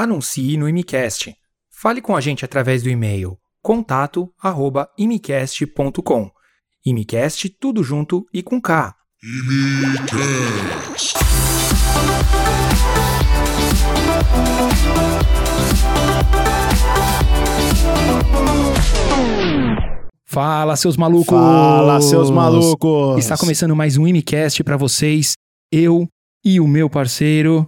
Anuncie no Imicast. Fale com a gente através do e-mail contato@imicast.com. Imicast tudo junto e com K. Fala, seus malucos! Fala, seus malucos! Está começando mais um Imicast para vocês. Eu e o meu parceiro,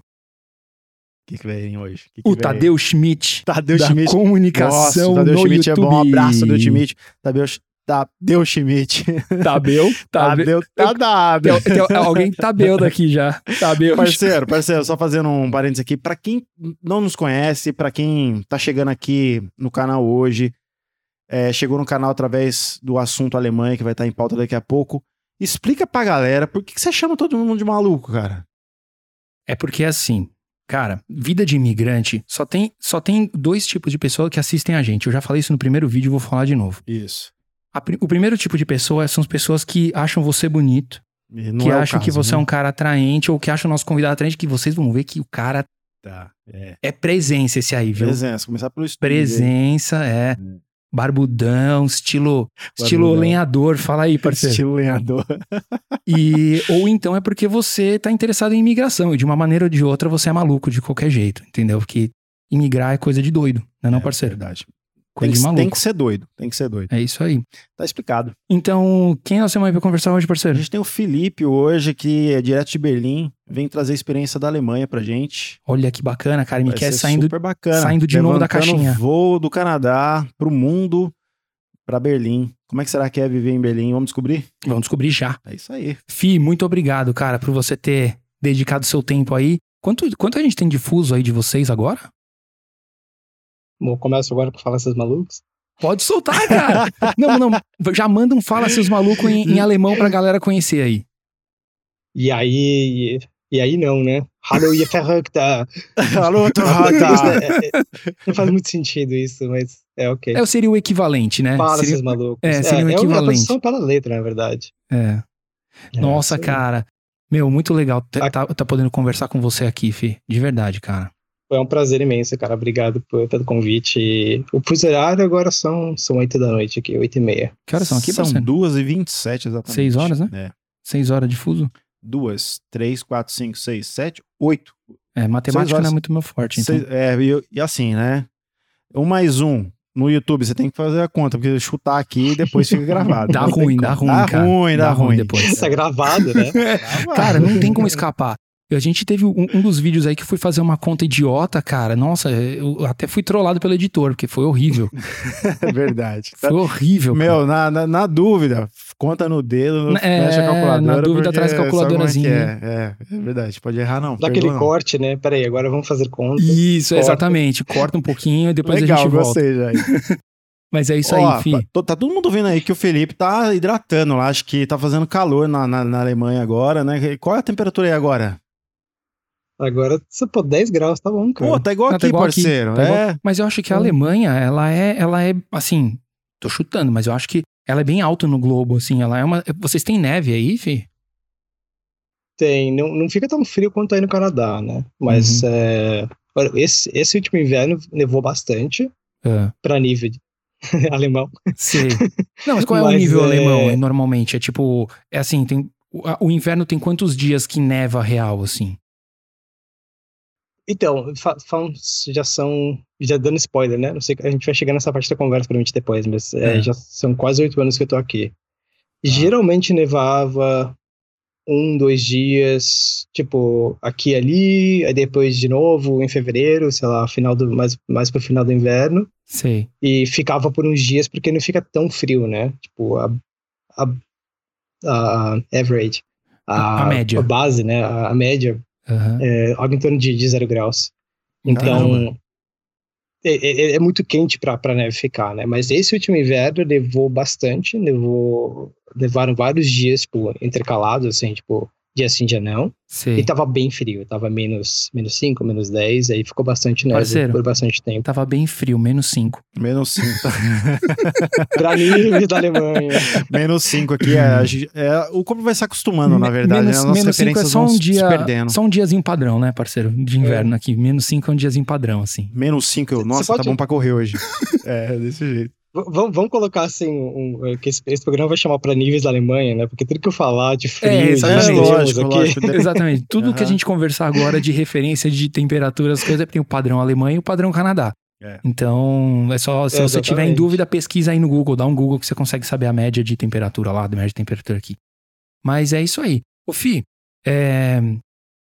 que, que vem hoje? Que que o vem? Tadeu Schmidt, Tadeu da Schmidt. comunicação Nossa, Tadeu no Schmidt YouTube. é bom. Um abraço, Tadeu Schmidt. Tadeu, Tadeu Schmidt. Tabeu? Tabeu. Tadeu, tá dado. Tem, tem alguém Tabeu daqui já. Tabeu. Parceiro, parceiro, só fazendo um parênteses aqui. Pra quem não nos conhece, pra quem tá chegando aqui no canal hoje, é, chegou no canal através do assunto Alemanha, que vai estar em pauta daqui a pouco, explica pra galera por que, que você chama todo mundo de maluco, cara? É porque assim, cara, vida de imigrante só tem, só tem dois tipos de pessoas que assistem a gente. Eu já falei isso no primeiro vídeo e vou falar de novo. Isso. A o primeiro tipo de pessoa são as pessoas que acham você bonito, que é acham que caso, você é né? um cara atraente ou que acham o nosso convidado atraente, que vocês vão ver que o cara Tá, é. é presença esse aí, viu? Presença, começar pelo estúdio. aí. Presença, é. Barbudão, estilo, estilo Barbudão. lenhador. Fala aí, parceiro. Estilo lenhador. E, ou então é porque você tá interessado em imigração e de uma maneira ou de outra você é maluco de qualquer jeito, entendeu? Porque imigrar é coisa de doido, não é não, parceiro? Verdade. Coisa Tem de maluco. tem que ser doido, tem que ser doido. É isso aí. Tá explicado. Então, quem nós temos aí pra conversar hoje, A parceiro? gente tem o Felipe hoje, que é direto de Berlim, vem trazer a experiência da Alemanha pra gente. Olha que bacana, cara. Me quer saindo. super bacana. saindo de novo da Levantando caixinha. voo do Canadá pro mundo, pra Berlim. Como é que será que é viver em Berlim? Vamos descobrir? Vamos descobrir já. É isso aí. Fi, muito obrigado, cara, por você ter dedicado seu tempo aí. Quanto, quanto a gente tem de fuso aí de vocês agora? Bom, começo agora pra falar esses malucos. Pode soltar, cara. não, não. Já manda um fala seus malucos em, em alemão pra galera conhecer aí. E aí. E aí não, né? Hallo, ihr Verrückter! Isso Torrota! é- é- não faz muito sentido isso, mas é ok. É, seria o equivalente, né? Fala, Seria- seus malucos. é, seria um é, equivalente. É a tradução pela letra, na verdade. É. É, Nossa, aí. cara. Meu, muito legal tá, tá, tá podendo conversar com você aqui, Fi. De verdade, cara. Foi um prazer imenso, cara. Obrigado por- pelo convite. E o horário agora são, são 8 da noite aqui, 8 e meia. Que horas são aqui, São parceiro? 2h27 exatamente. Seis horas, né? É. Seis horas de fuso? Duas, três, quatro, cinco, seis, sete, oito. É, matemática horas. não é muito meu forte, então. Seis- é, e, e assim, né? Um mais um no YouTube, você tem que fazer a conta, porque chutar aqui e depois fica gravado. Dá ruim, dá ruim, Dá cara. ruim, dá, ruim. depois. Tá gravado, né? Cara, não tem como escapar. A gente teve um, um dos vídeos aí que fui fazer uma conta idiota, cara. Nossa, eu até fui trollado pelo editor, porque foi horrível. É verdade. Foi horrível. Meu, na, na, na dúvida, conta no dedo, É, fecha a calculadora. na dúvida, traz a é calculadorazinha. É, é, é verdade, pode errar não. Dá aquele não. corte, né? Peraí, agora vamos fazer conta. Isso, Corta. exatamente. Corta um pouquinho e depois Legal, a gente volta. gostei já. Mas é isso Ó, aí, fi. Tá, tá todo mundo vendo aí que o Felipe tá hidratando lá, acho que tá fazendo calor na, na, na Alemanha agora, né? Qual é a temperatura aí agora? Agora, pô, 10 graus, tá bom, cara. Pô, tá igual Não, aqui, tá igual aqui, parceiro. tá igual- é. Mas eu acho que a. Alemanha, ela é, ela é, assim, tô chutando, mas eu acho que ela é bem alta no globo, assim. Ela é uma. Vocês têm neve aí, fi? Tem, não, não fica tão frio quanto aí no Canadá, né? Mas Uhum. é, olha, esse, esse último inverno nevou bastante É. pra nível de- alemão. Sei. Não, mas qual é o nível é- alemão, normalmente? É tipo, é assim, tem. O inverno tem quantos dias que neva real, assim? Então, já são. Já dando spoiler, né? Não sei, a gente vai chegar nessa parte da conversa provavelmente depois, mas é, É. já são quase oito anos que eu tô aqui. Geralmente nevava um, dois dias, tipo, aqui e ali, aí depois de novo em fevereiro, sei lá, final do, mais, mais pro final do inverno. Sei. e ficava por uns dias porque não fica tão frio, né? Tipo, a, a, a average, A- a média. a base, né? A, a média Aham. é algo em torno de, de zero graus. Então, Caramba. é, é- é muito quente pra, pra neve ficar, né? Mas esse último inverno nevou bastante, nevou, nevaram vários dias, tipo, intercalados, assim, tipo, dia sim, dia não. Sei. E tava bem frio, tava menos, menos 5, menos 10, aí ficou bastante neve Parceiro. por bastante tempo. Tava bem frio, menos 5. Menos 5. pra nível da Alemanha. Menos 5 aqui. É, é, o corpo vai se acostumando, na verdade. menos, né? As nossas menos 5 é só vão um se dia. perdendo. Só um diazinho padrão, né, parceiro? De inverno aqui. Menos 5 é um diazinho padrão, assim. Menos 5, eu. Você Nossa, tá pode- bom pra correr hoje. é, desse jeito. Vamos, vamos colocar assim, um, um- que esse, esse programa vai chamar pra níveis da Alemanha, né? Porque tudo que eu falar de frio, É, de exatamente. extremos lógico, aqui, lógico. Exatamente. Tudo que a gente conversar agora de referência de temperatura, as coisas, tem o padrão Alemanha e o padrão Canadá. É. Então, é só, se É, você tiver em dúvida, pesquisa aí no Google, dá um Google que você consegue saber a média de temperatura lá, a média de temperatura aqui. Mas é isso aí. Ô, Fi, é,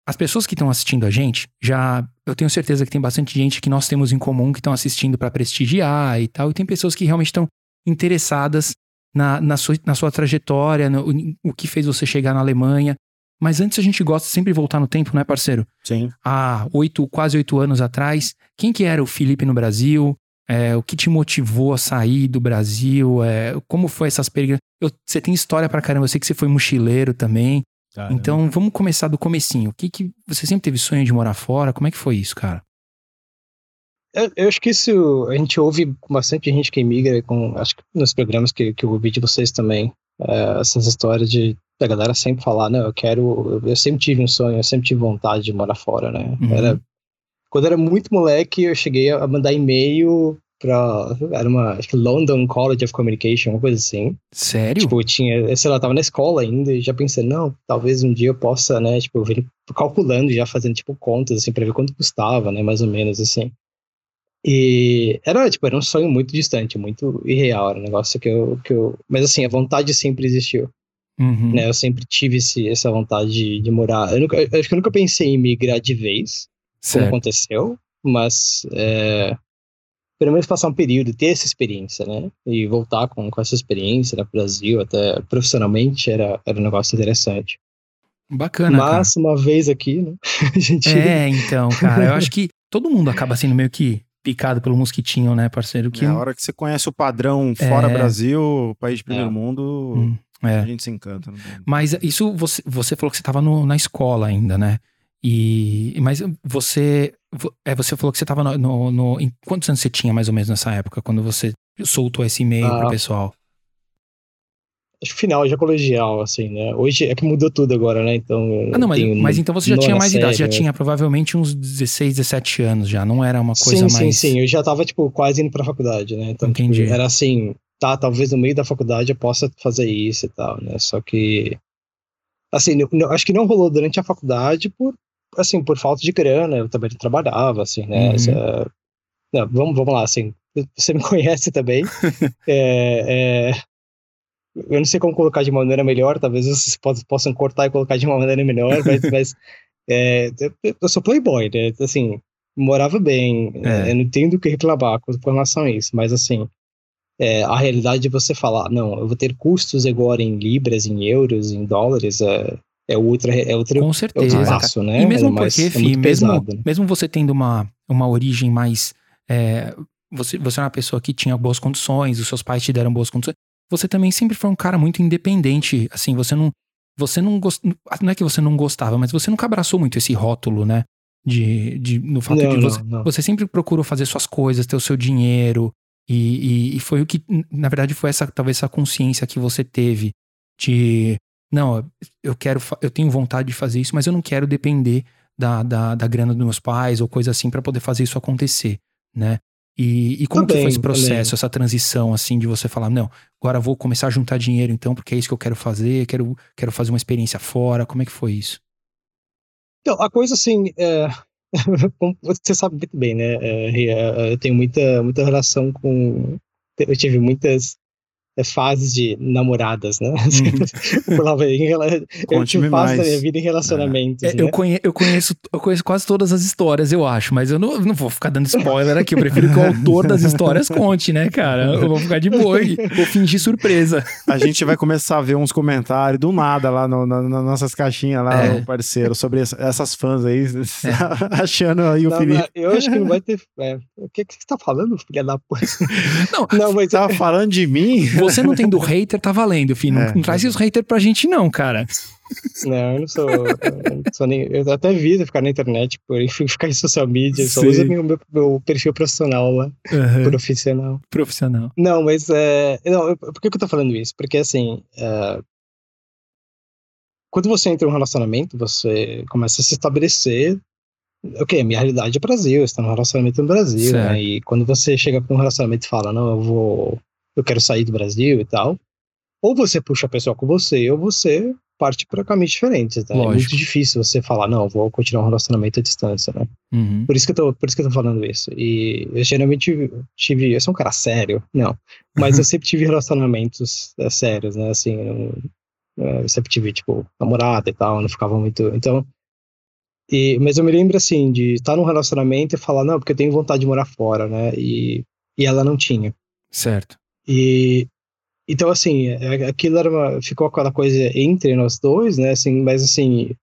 as pessoas que estão assistindo a gente, já, eu tenho certeza que tem bastante gente que nós temos em comum que estão assistindo para prestigiar e tal, e tem pessoas que realmente estão interessadas na, na, sua, na sua trajetória, no, o que fez você chegar na Alemanha. Mas antes a gente gosta sempre de voltar no tempo, né, parceiro? Sim. há oito, quase oito anos atrás, quem que era o Felipe no Brasil? É, o que te motivou a sair do Brasil? É, como foi essas? Eu- Você tem história pra caramba, eu sei que você foi mochileiro também. Então vamos começar do comecinho. O que que você sempre teve sonho de morar fora? Como é que foi isso, cara? Eu, eu acho que isso a gente ouve com bastante gente que imigra, com, acho que nos programas que, que eu ouvi de vocês também, é, essas histórias de da galera sempre falar, não, eu quero, eu, eu sempre tive um sonho, eu sempre tive vontade de morar fora, né? Uhum. Era, quando eu era muito moleque, eu cheguei a mandar e-mail pra, era uma, acho que London College of Communication, uma coisa assim. Sério? Tipo, eu tinha, sei lá, tava na escola ainda e já pensei, não, talvez um dia eu possa, né, tipo, eu vim calculando, já fazendo, tipo, contas, assim, pra ver quanto custava, né, mais ou menos, assim. E era, tipo, era um sonho muito distante, muito irreal, era um negócio que eu, que eu... Mas, assim, a vontade sempre existiu, Uhum. né, eu sempre tive esse, essa vontade de, de morar. Eu, nunca, eu acho que eu nunca pensei em migrar de vez, como Certo. aconteceu, mas é, pelo menos passar um período, ter essa experiência, né? E voltar com, com essa experiência no Brasil, até profissionalmente, era, era um negócio interessante. Bacana, mas uma vez aqui, né? A gente. cara. É, então, cara, eu acho que todo mundo acaba sendo meio que picado pelo mosquitinho, né, parceiro? Que É a hora que você conhece o padrão fora É. Brasil, país de primeiro É. mundo, Hum, é. a gente se encanta. Né? Mas isso você, você falou que você estava na escola ainda, né? E mas você vo- é você falou que você estava no, no, no- em quantos anos você tinha mais ou menos nessa época quando você soltou esse e-mail pro Ah. pessoal? Acho que final já colegial, assim, né? Hoje é que mudou tudo agora, né? Então. eu Ah, não, mas, mas então você já tinha mais idade, já série, tinha provavelmente uns 16, 17 anos já, não era uma coisa sim, mais sim, sim. Eu já tava, tipo, quase indo pra faculdade, né? Então, tipo, Entendi. era assim, tá, talvez no meio da faculdade eu possa fazer isso e tal, né? Só que, assim, não- acho que não rolou durante a faculdade por, assim, por falta de grana, eu também trabalhava, assim, né? Uhum. Essa- não, vamos, vamos lá, assim, você me conhece também. é, é, eu não sei como colocar de maneira melhor, talvez vocês possam, cortar e colocar de uma maneira melhor, mas, mas é, eu, eu sou playboy, né? Assim, morava bem, É. eu não tenho do que reclamar com, com relação a isso, mas assim, é, a realidade de você falar, não, eu vou ter custos agora em libras, em euros, em dólares, é, é outra, é outra, com é certeza. passo, né? E mesmo é mais- porque, é Fih, muito mesmo, né? mesmo você tendo uma, uma origem mais. é, você, você é uma pessoa que tinha boas condições, os seus pais te deram boas condições. Você também sempre foi um cara muito independente. Assim, você não. Você não gost... Não é que você não gostava, mas você nunca abraçou muito esse rótulo, né? De, de, no fato Não, de você. não, não. Você sempre procurou fazer suas coisas, ter o seu dinheiro. E, e, e foi o que, na verdade, foi essa, talvez essa consciência que você teve de. Não, eu quero, eu tenho vontade de fazer isso, mas eu não quero depender da, da, da grana dos meus pais ou coisa assim pra poder fazer isso acontecer, né? E, e como que Também, foi esse processo, também. essa transição, assim, de você falar, não, agora vou começar a juntar dinheiro então, porque é isso que eu quero fazer, quero, quero fazer uma experiência fora, como é que foi isso? Então, a coisa assim, é, como você sabe muito bem, né? é, Ria, eu tenho muita, muita relação com. Eu tive muitas fases de namoradas, né? rela- eu tive fases da minha vida em relacionamentos. É, né? eu, conhe- eu, conheço, eu conheço quase todas as histórias, eu acho, mas eu não, não vou ficar dando spoiler aqui. Eu prefiro que o autor das histórias conte, né, cara? Eu vou ficar de boa aqui, vou fingir surpresa. A gente vai começar a ver uns comentários do nada lá no- na- nas nossas caixinhas lá, É. o parceiro, sobre essa- essas fãs aí, achando aí o Não, Felipe. mas eu acho que não vai ter. é, o que, que você tá falando, filha da puta? Não, Não, mas Tava falando de mim? você não tendo hater, tá valendo, filho. Não, É. não traz os haters pra gente, não, cara. Não, eu não sou. eu não sou nem, eu até evito ficar na internet, por ficar em social media, só Sim. uso meu, meu, meu perfil profissional lá, Uhum. profissional. Profissional. Não, mas é. Não, eu- por que, que eu tô falando isso? Porque assim. é, quando você entra em um relacionamento, você começa a se estabelecer. Ok, a minha realidade é Brasil, estou num relacionamento no Brasil, Certo. né? E quando você chega para um relacionamento e fala, não, eu vou. Eu quero sair do Brasil e tal. Ou você puxa a pessoa com você, ou você parte para caminhos diferentes. Né? É muito difícil você falar, não, vou continuar um relacionamento à distância, né? Uhum. Por isso que eu tô, por isso que eu tô falando isso. E eu geralmente tive, eu sou um cara sério, não, mas eu sempre tive relacionamentos é, sérios, né? Assim, eu, é, eu sempre tive tipo namorada e tal, não ficava muito, então. E, mas eu me lembro assim de estar num relacionamento e falar não, porque eu tenho vontade de morar fora, né? E, e ela não tinha. Certo. E então assim, é- aquilo era uma, ficou aquela coisa entre nós dois, né? Assim, mas assim,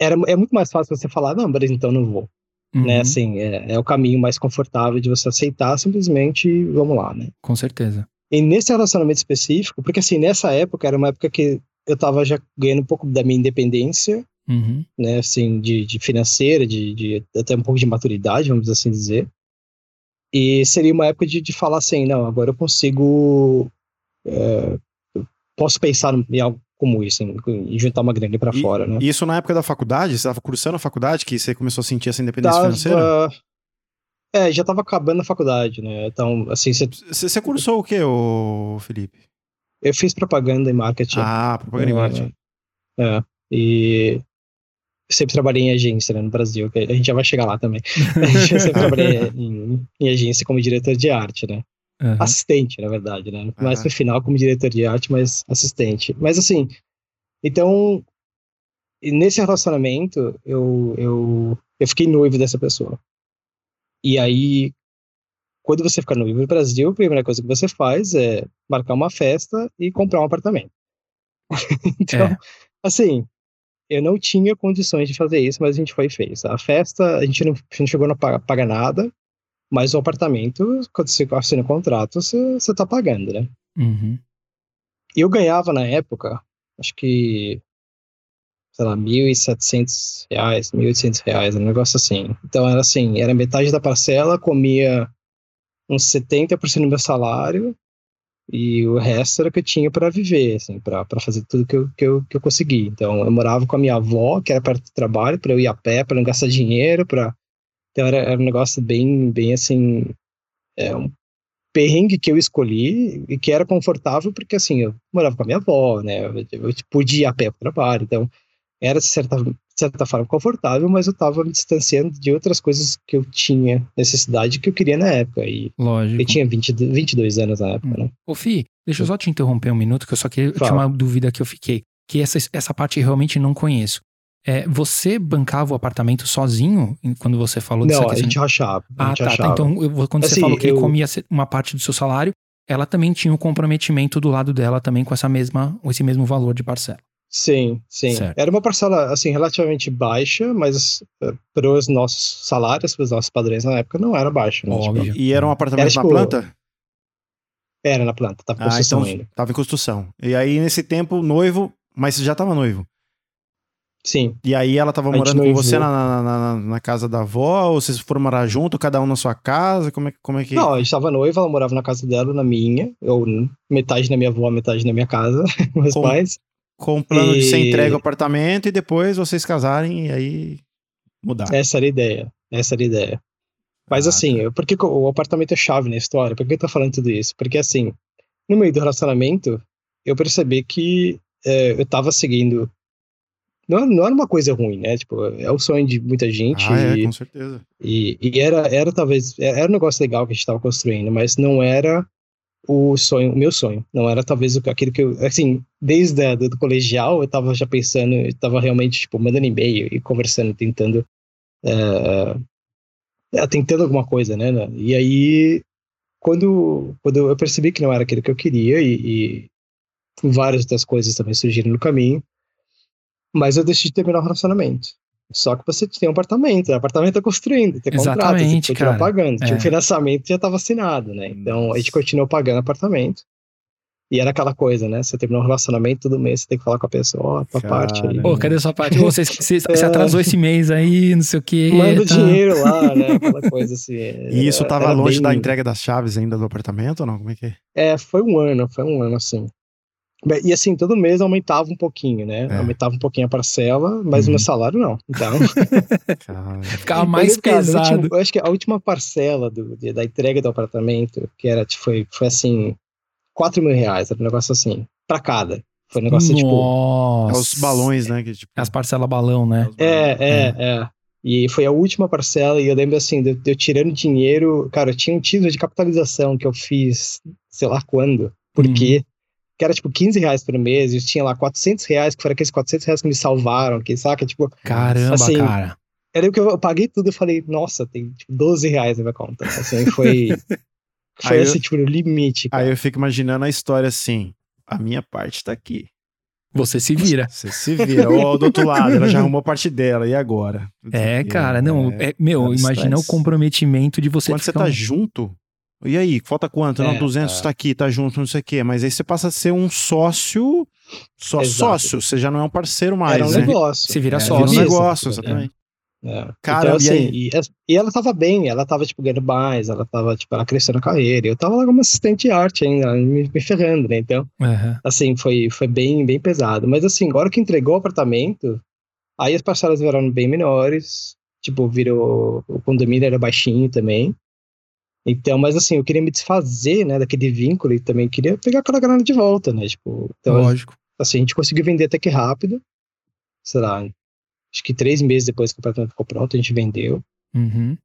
era é muito mais fácil você falar não, mas então não vou Uhum. né? Assim, é, é o caminho mais confortável de você aceitar simplesmente vamos lá, né? Com certeza. E nesse relacionamento específico, porque assim, nessa época era uma época que eu tava já ganhando um pouco da minha independência, Uhum. né? Assim, de, de financeira, de, de até um pouco de maturidade, vamos assim dizer. E seria uma época de, de falar assim, não, agora eu consigo. é, eu posso pensar em algo como isso, em, juntar uma grana para fora, né? E isso na época da faculdade? Você estava cursando a faculdade que você começou a sentir essa independência financeira? Tava- É, já tava acabando a faculdade, né? Então, assim, você Você, cursou o quê, ô Felipe? Eu fiz propaganda e marketing. Ah, propaganda e marketing. É. E sempre trabalhei em agência né, no Brasil, que a gente já vai chegar lá também. Gente sempre trabalhei em, em agência como diretor de arte, né? Uhum. Assistente, na verdade, né? Mais Aham. no final como diretor de arte, mas assistente. Mas assim, então, nesse relacionamento, eu, eu, eu fiquei noivo dessa pessoa. E aí, quando você fica noivo no Brasil, a primeira coisa que você faz é marcar uma festa e comprar um apartamento. então, É. assim, eu não tinha condições de fazer isso, mas a gente foi e fez. A festa, a gente não, a gente chegou a pagar, pagar nada, mas o apartamento, quando você assina o contrato, você, você tá pagando, né? Uhum. Eu ganhava na época, acho que, sei lá, 1.700 reais, 1.800 reais, um negócio assim. Então era assim, era metade da parcela, comia uns 70% do meu salário e o resto era o que eu tinha para viver, assim, para fazer tudo que eu, que, eu, que eu consegui. Então eu morava com a minha avó, que era perto do trabalho, para eu ir a pé, para não gastar dinheiro, para Então era, era um negócio bem, bem assim, é um perrengue que eu escolhi e que era confortável porque assim, eu morava com a minha avó, né? Eu, eu podia ir a pé para o trabalho, então era de certa, certa forma confortável, mas eu estava me distanciando de outras coisas que eu tinha necessidade que eu queria na época. E Lógico. eu tinha 20, 22 anos na época, né? Ô, Fih, deixa eu só te interromper um minuto, que eu só queria. Fala. uma dúvida que eu fiquei. Que essa, essa parte eu realmente não conheço. É, você bancava o apartamento sozinho quando você falou dessa Não, a gente rachava. Ah, gente tá, tá. Então, eu quando você Assim, falou que ele eu- comia se- uma parte do seu salário, ela também tinha um comprometimento do lado dela também com essa mesma, com esse mesmo valor de parcela. Sim, sim. Certo. Era uma parcela, assim, relativamente baixa, mas eh, para os nossos salários, para os nossos padrões na época, não era baixa. Né? Tipo. E era um apartamento Era, na tipo, planta? era na planta, tava em Ah, construção então ainda. tava em construção. E aí, nesse tempo, noivo, mas você já tava noivo. Sim, E aí ela tava A gente morando com você na, na, na- na casa da avó, ou vocês foram morar junto, cada um na sua casa? Como é, que- como é que. Não, a gente tava noiva, ela morava na casa dela, na minha, ou metade na minha avó, metade na minha casa, meus Com- pais. Com o plano de ser E- entregue o apartamento e depois vocês casarem e aí mudar. Essa era a ideia, essa era a ideia. Mas Ah, assim, eu- por que o apartamento é chave na história? Por que eu tô falando tudo isso? Porque assim, no meio do relacionamento, eu percebi que eh, eu tava seguindo. Não, não era uma coisa ruim, né? Tipo, é o sonho de muita gente. Ah, é, e- com certeza. E, e era, era talvez, era um negócio legal que a gente estava construindo, mas não era o sonho, o meu sonho. Não era talvez aquilo que eu, assim, desde a, do, colegial eu estava já pensando, eu estava realmente, tipo, mandando e-mail e conversando, tentando, é, tentando alguma coisa, né? né? E aí, quando, quando eu percebi que não era aquilo que eu queria e, e várias outras coisas também surgiram no caminho, mas eu decidi terminar o relacionamento. Só que você tem um apartamento, o apartamento tá construindo, tem contrato, Exatamente, você continua cara. pagando. Tinha É. um financiamento que já estava assinado, né? Então a gente continuou pagando apartamento. E era aquela coisa, né? Você terminou um relacionamento, todo mês você tem que falar com a pessoa, ó, tua Cara. parte aí. Pô, cadê a sua parte? Você, você, você É. atrasou esse mês aí, não sei o quê. Manda o tá. dinheiro lá, né? Aquela coisa assim. E isso era- tava era longe bem- da entrega das chaves ainda do apartamento ou não? Como é que é? É, foi um ano, foi um ano, assim. E assim, todo mês aumentava um pouquinho, né? É. Aumentava um pouquinho a parcela, mas Uhum. o meu salário não. Então, Ficava mais pesado. último- eu acho que a última parcela do, da entrega do apartamento, que era, tipo, foi, foi assim, 4 mil reais, era um negócio assim, pra cada. Foi um negócio, tipo, Nossa. é os balões, né? Que, tipo, As parcelas balão, né? os balões. É, é, é. E foi a última parcela, e eu lembro assim, de, de eu tirando dinheiro. Cara, eu tinha um título de capitalização que eu fiz, sei lá quando, por Uhum. Que era tipo 15 reais por mês, e eu tinha lá 400 reais, que foram aqueles 400 reais que me salvaram, que saca? Tipo, Caramba, Assim, cara. era o que eu, eu paguei tudo, eu falei, nossa, tem tipo 12 reais na minha conta. Assim, foi. foi Aí eu- assim, tipo, no limite. Cara. Aí eu fico imaginando a história assim. A minha parte tá aqui. Você se vira. Você se vira. Ou do outro lado, ela já arrumou a parte dela. E agora? É, cara, não. É, meu, cara, imagina o comprometimento de você Quando você ficar tá um- junto. E aí, falta quanto? não, É, 200 é. tá aqui, tá junto, não sei o quê. Mas aí você passa a ser um sócio. Só Exato. sócio. Você já não é um parceiro mais. Era um né? negócio. Se vira É, sócio. vira um negócio, é. exatamente. É. Cara, então, e assim, e, e ela tava bem, ela tava, tipo, ganhando mais, ela tava, tipo, ela crescendo a carreira. Eu tava lá como assistente de arte ainda, me, me ferrando, né? Então, Aham. assim, foi, foi bem, bem pesado. Mas, assim, agora que entregou o apartamento, aí as parcelas viraram bem menores, tipo, virou, o condomínio era baixinho também. Então, mas, assim, eu queria me desfazer, né, daquele vínculo e também queria pegar aquela grana de volta, né? Tipo, então, Lógico. assim, a gente conseguiu vender até que rápido. Sei lá, acho que três meses depois que o apartamento ficou pronto, a gente vendeu. Uhum.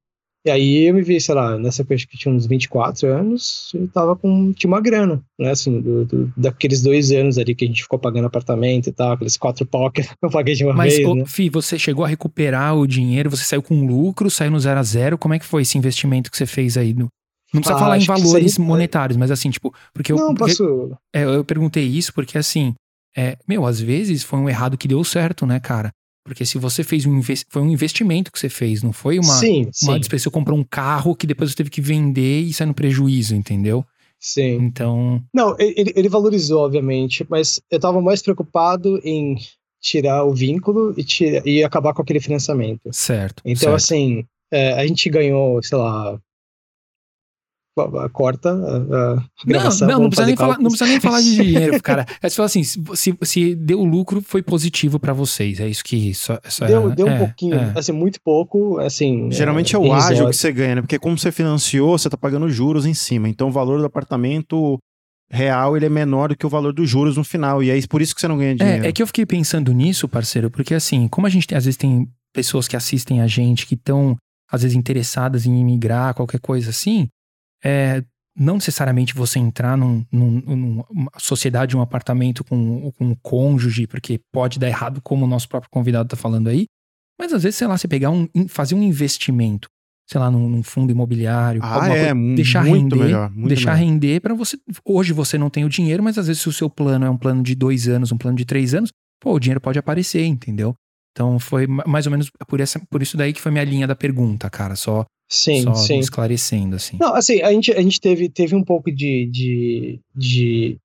E aí eu me vi, sei lá, nessa época que tinha uns 24 anos, eu tava com, tinha uma grana, né, assim, do, do- daqueles dois anos ali que a gente ficou pagando apartamento e tal, aqueles quatro pocket que eu paguei de uma Mas, vez, ô, né. Fih, você chegou a recuperar o dinheiro, você saiu com lucro, saiu no zero a zero. Como é que foi esse investimento que você fez aí? No... Não precisa Ah, falar em valores aí- monetários, mas assim, tipo, porque eu, Não, posso... é, eu perguntei isso porque assim, é, meu, às vezes foi um errado que deu certo, né, cara? Porque se você fez um foi um investimento que você fez, não foi uma, sim, uma sim, despesa. Você comprou um carro que depois você teve que vender e sair no prejuízo, entendeu? sim. Então, Não, ele, ele valorizou, obviamente, mas eu tava mais preocupado em tirar o vínculo e, tira, e acabar com aquele financiamento. certo. Então, certo. assim, é, a gente ganhou, sei lá. Corta a, a Não, gravação. não, não vamos precisa, nem falar, não precisa nem falar de dinheiro, cara. É só assim, se, se, deu lucro, foi positivo pra vocês. É isso que só, só Deu, é, deu um é, pouquinho, é. assim, muito pouco, assim. Geralmente é, o irrisório. ágio que você ganha, né? Porque como você financiou, você tá pagando juros em cima. Então o valor do apartamento real ele é menor do que o valor dos juros no final. E é por isso que você não ganha dinheiro. É, é que eu fiquei pensando nisso, parceiro, porque assim, como a gente tem- às vezes tem pessoas que assistem a gente que estão, às vezes, interessadas em imigrar, qualquer coisa assim, é, não necessariamente você entrar num, num- numa sociedade, um apartamento com, com um cônjuge, porque pode dar errado, como o nosso próprio convidado tá falando aí, mas às vezes, sei lá, você pegar um, fazer um investimento, sei lá, num, num fundo imobiliário, Ah, é, coisa, deixar muito render, melhor, muito deixar melhor. render para você. Hoje você não tem o dinheiro, mas às vezes se o seu plano é um plano de dois anos, um plano de três anos, pô, o dinheiro pode aparecer, entendeu? Então foi ma- mais ou menos por, essa, por isso daí que foi minha linha da pergunta, cara. Só, Sim, só sim. esclarecendo, assim. Não, assim, a gente, a gente teve, teve um pouco de. de, de...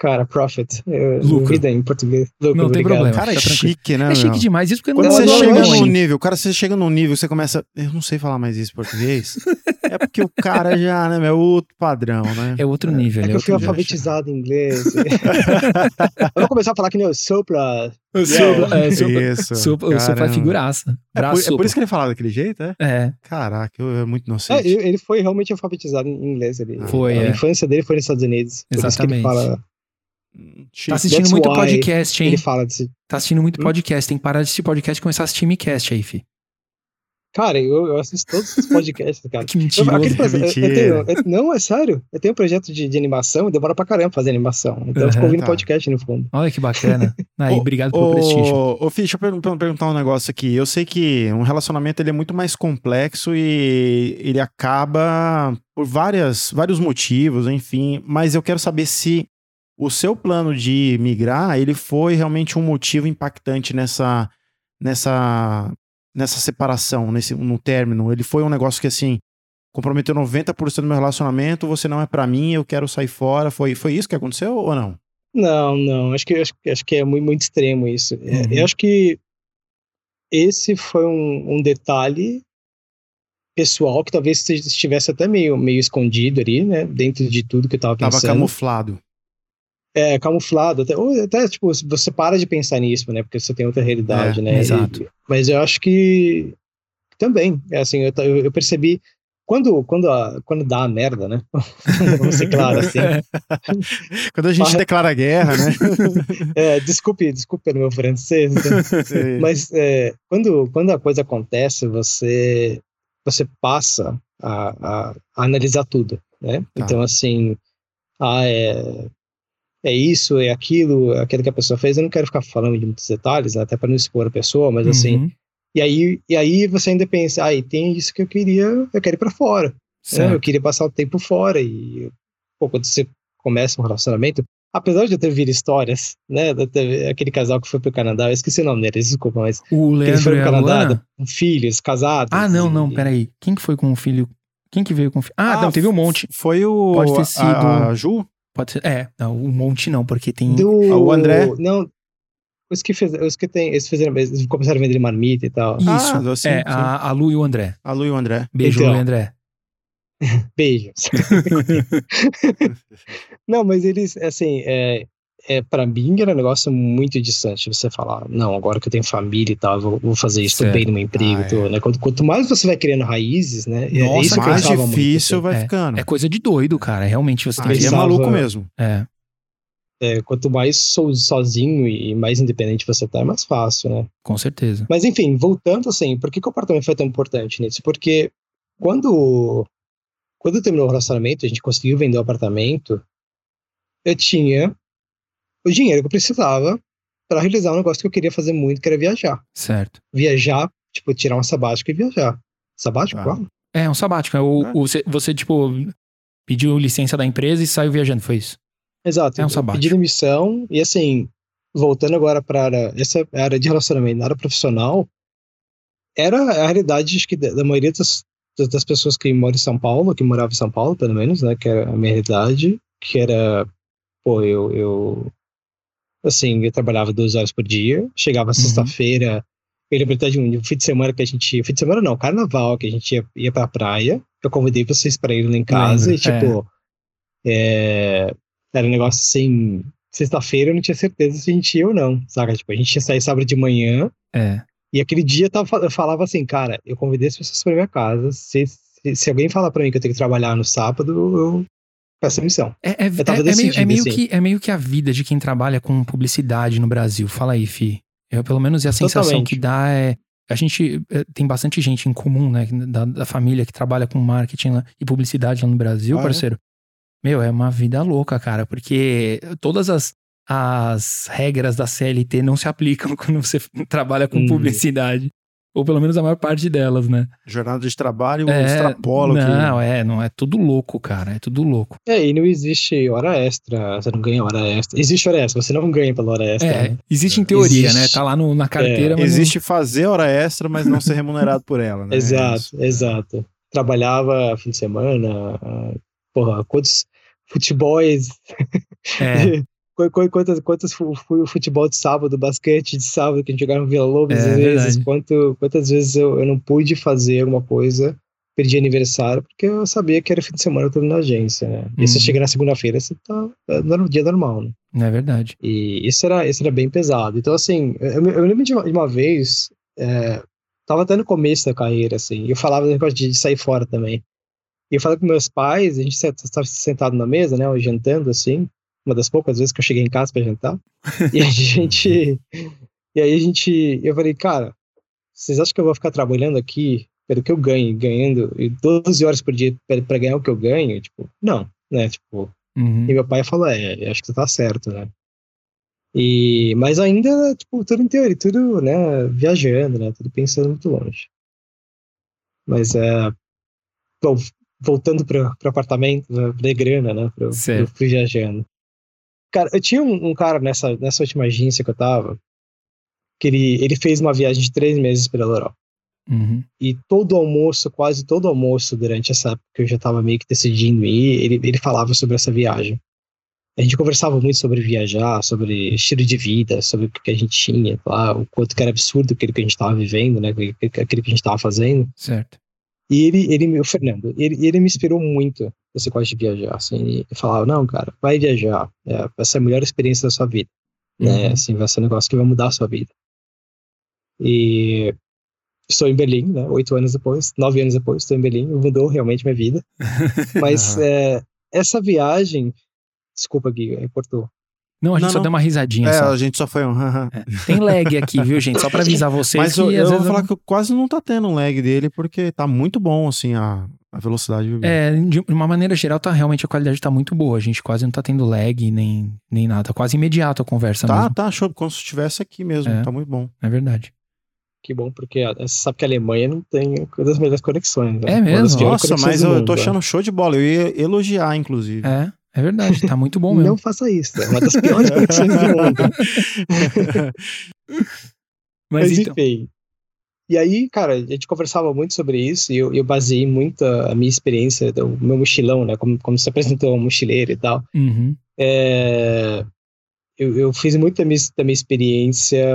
Cara, profit. Eu, Lucro. Vida em português. Lucro, Não tem obrigado. problema. O cara é tranquilo. chique, né? é chique meu? demais isso porque Quando não você chega num nível, cara, você chega num nível, você começa. Eu não sei falar mais isso em português. é porque o cara já, né, meu, é outro padrão, né? É outro nível. É é que eu fui alfabetizado em inglês. eu vou começar a falar que nem eu sou pra. Eu sou, é, sou, Isso. sou, eu sou figuraça. É por, é por isso que ele falava daquele jeito, é? É, Caraca, eu é muito É, inocente. ele ele foi realmente alfabetizado em inglês. Ele, Foi, a é. infância dele foi nos Estados Unidos. Por isso que ele Exatamente. fala. Tá assistindo That's muito podcast, hein? ele fala desse. Tá assistindo muito Hum? podcast. Tem que parar de assistir podcast e começar a assistir Micast aí, fi. Cara, eu, eu assisto todos os podcasts, cara. Que Eu, aquele eu mentira. tenho- eu- não, é sério. Eu tenho um projeto de, de animação e demora pra caramba fazer animação. Então eu fico ouvindo tá. podcast no fundo. Olha que bacana. Aí, Ô, obrigado pelo prestígio. Ô, ô Fih, deixa eu per- per- perguntar um negócio aqui. Eu sei que um relacionamento ele é muito mais complexo e ele acaba por várias, vários motivos, enfim. Mas eu quero saber se o seu plano de migrar ele foi realmente um motivo impactante nessa, nessa, nessa separação, nesse, no término. Ele foi um negócio que assim comprometeu 90% do meu relacionamento, você não é pra mim, eu quero sair fora. Foi, foi isso que aconteceu ou não? Não, não. Acho que, acho, acho que é muito, muito extremo isso. É, Uhum. eu acho que esse foi um, um detalhe pessoal que talvez estivesse até meio, meio escondido ali, né? Dentro de tudo que eu tava Tava pensando. camuflado. É, camuflado. Até, ou até, tipo, você para de pensar nisso, né? Porque você tem outra realidade, É, né? exato. E- mas eu acho que também, é assim, eu, eu, percebi. Quando, quando, a, quando dá a merda, né? Vamos ser claro, assim. Quando a gente Mas- declara guerra, né? É, desculpe, desculpe pelo meu francês. então. Mas é, quando, quando a coisa acontece, você, você passa a, a- a analisar tudo, né? Tá. Então, assim, ah, é, é isso, é aquilo, aquilo que a pessoa fez. Eu não quero ficar falando de muitos detalhes, né, até para não expor a pessoa, mas assim, Uhum, e aí, e aí você ainda pensa, ah, e tem isso que eu queria, eu quero ir para fora. né? Eu queria passar o tempo fora e pô, quando você começa um relacionamento, apesar de eu ter ouvido histórias, né, aquele casal que foi pro Canadá, eu esqueci o nome deles, desculpa, mas O que eles Leandro foram pro a Canadá, com filhos, casados. Ah, não, não, e- peraí. Quem que foi com o filho? Quem que veio com o filho? Ah, não, teve um monte. Foi o. Pode ter a- sido- A, Ju? Pode ser. É, não, um monte não, porque tem. Do, O André? Não, os que, fez, os que tem, eles fizeram, eles começaram a vender marmita e tal. Isso. Ah, sim, é, sim. A, a Lu e o André. A Lu e o André. Beijo, Então. Lu e André. Beijos. não, mas eles, assim, é, é, para mim era um negócio muito distante. Você falar, não, agora que eu tenho família e tal, eu vou, vou fazer isso, tô Certo. bem no meu emprego. Ah, tô, né? quanto, quanto mais você vai criando raízes, né? é Nossa, isso que eu mais pensava muito, difícil assim. vai É. ficando. É coisa de doido, cara. Realmente você tem que. é maluco mesmo. É, É, quanto mais so, sozinho e mais independente você tá, é mais fácil, né? com certeza. Mas enfim, voltando assim, por que, que o apartamento foi tão importante nisso? Porque quando, quando terminou o relacionamento, a gente conseguiu vender o apartamento, eu tinha o dinheiro que eu precisava para realizar um negócio que eu queria fazer muito, que era viajar. Certo. Viajar, tipo, tirar uma sabática e viajar. Sabático? Ah. Qual? É, um sabático. É o, É. o- você, você, tipo, pediu licença da empresa e saiu viajando, foi isso? Exato. É um sabático. Pedi demissão e assim, voltando agora para essa área de relacionamento, na área profissional, era a realidade acho que da, maioria das, das- das pessoas que moram em São Paulo, que moravam em São Paulo, pelo menos, né, que era a minha realidade, que era, pô, eu, eu assim, eu trabalhava 12 horas por dia, chegava sexta-feira, eu lembro até de um, fim de semana que a gente, fim de semana não, carnaval, que a gente ia, ia pra praia, eu convidei vocês pra irem lá em casa Lembro, e tipo, é, era um negócio assim, sexta-feira eu não tinha certeza se a gente ia ou não, saca? Tipo, a gente ia sair sábado de manhã É. e aquele dia eu, tava, eu falava assim, cara, eu convidei as pessoas pra minha casa, se, se, se alguém falar pra mim que eu tenho que trabalhar no sábado, eu peço missão. É, é, é, é meio, é, meio assim. que, é meio que a vida de quem trabalha com publicidade no Brasil. Fala aí, Fi. Eu, pelo menos, a sensação Totalmente. que dá é. A gente é, tem bastante gente em comum, né? Da, da família que trabalha com marketing lá, e publicidade lá no Brasil, Ah, é? parceiro. Meu, é uma vida louca, cara, porque todas as, as regras da CLT não se aplicam quando você trabalha com Hum. publicidade. Ou pelo menos a maior parte delas, né? Jornada de trabalho É, extrapola o que. não, é, não, é tudo louco, cara. É tudo louco. É, e não existe hora extra, você não ganha hora extra. Existe hora extra, você não ganha pela hora extra. É, né? existe em teoria, Existe. né? Tá lá no- na carteira, mas. não- Existe fazer hora extra, mas não ser remunerado por ela, né? Exato, Isso. exato. Trabalhava fim de semana, ah, porra, quantos futebols, É, quantas, quantas fu- fu- futebol de sábado, basquete de sábado que a gente jogava no Vila Lobos, É, às vezes, quanto, quantas vezes eu, eu não pude fazer alguma coisa, perdi aniversário, porque eu sabia que era fim de semana eu tô na agência, né? E você Uhum. chega na segunda-feira, você tá é, no dia normal, né? é verdade. E isso era, isso era bem pesado. Então, assim, eu, eu lembro de uma, de uma vez, é, tava até no começo da carreira, assim, eu falava de, de sair fora também. E eu falava com meus pais, a gente estava sentado na mesa, né, jantando, assim, uma das poucas vezes que eu cheguei em casa para jantar. e a gente. E aí a gente. Eu falei, cara, vocês acham que eu vou ficar trabalhando aqui pelo que eu ganho, ganhando e 12 horas por dia para ganhar o que eu ganho? Tipo, não, né? Tipo, Uhum. e meu pai falou, é, acho que você tá certo, né? E, mas ainda, tipo, tudo em teoria, tudo, né, viajando, né, tudo pensando muito longe. Mas, é, bom, voltando pro, pro apartamento, né, pra grana, né, pro viajando. Cara, eu tinha um, um cara nessa, nessa última agência que eu tava, que ele, ele fez uma viagem de três meses pela Europa. Uhum. E todo almoço, quase todo almoço, durante essa época que eu já estava meio que decidindo ir, ele, ele falava sobre essa viagem. A gente conversava muito sobre viajar, sobre estilo de vida, sobre o que a gente tinha lá, o quanto que era absurdo aquilo que a gente estava vivendo, né, aquilo que a gente estava fazendo. Certo. E ele, ele o Fernando, ele, ele me inspirou muito esse coisa de viajar, assim, ele falava, não, cara, vai viajar, é, vai ser a melhor experiência da sua vida, né, Uhum. assim, vai ser um negócio que vai mudar a sua vida. E estou em Berlim, né, oito anos depois, nove anos depois, estou em Berlim, mudou realmente minha vida. Mas Aham. é, essa viagem, desculpa, Gui, aí cortou. Não, a gente Não, só não. deu uma risadinha É, só. a gente só foi um. haha. Tem lag aqui, viu, gente? Só pra avisar vocês Mas que eu, eu vou falar que eu quase não tá tendo um lag dele, porque tá muito bom, assim, a, a velocidade. É, de uma maneira geral, tá realmente a qualidade tá muito boa. A gente quase não tá tendo lag nem, nem nada. Tá quase imediato a conversa Tá, mesmo. tá, show. Como se estivesse aqui mesmo, É. tá muito bom. É verdade. Que bom, porque você sabe que a Alemanha não tem uma das melhores conexões. Né? É mesmo? Nossa, mas eu, eu mundo, tô achando show de bola. Eu ia elogiar, inclusive. É, é verdade. Tá muito bom mesmo. Não faça isso, é uma das piores conexões do mundo. Mas, Mas, então. enfim. E aí, cara, a gente conversava muito sobre isso e eu, eu baseei muito a, a minha experiência, do meu mochilão, né? Como, como se apresentou um mochileiro e tal. Uhum. É, eu, eu fiz muito da minha, da minha experiência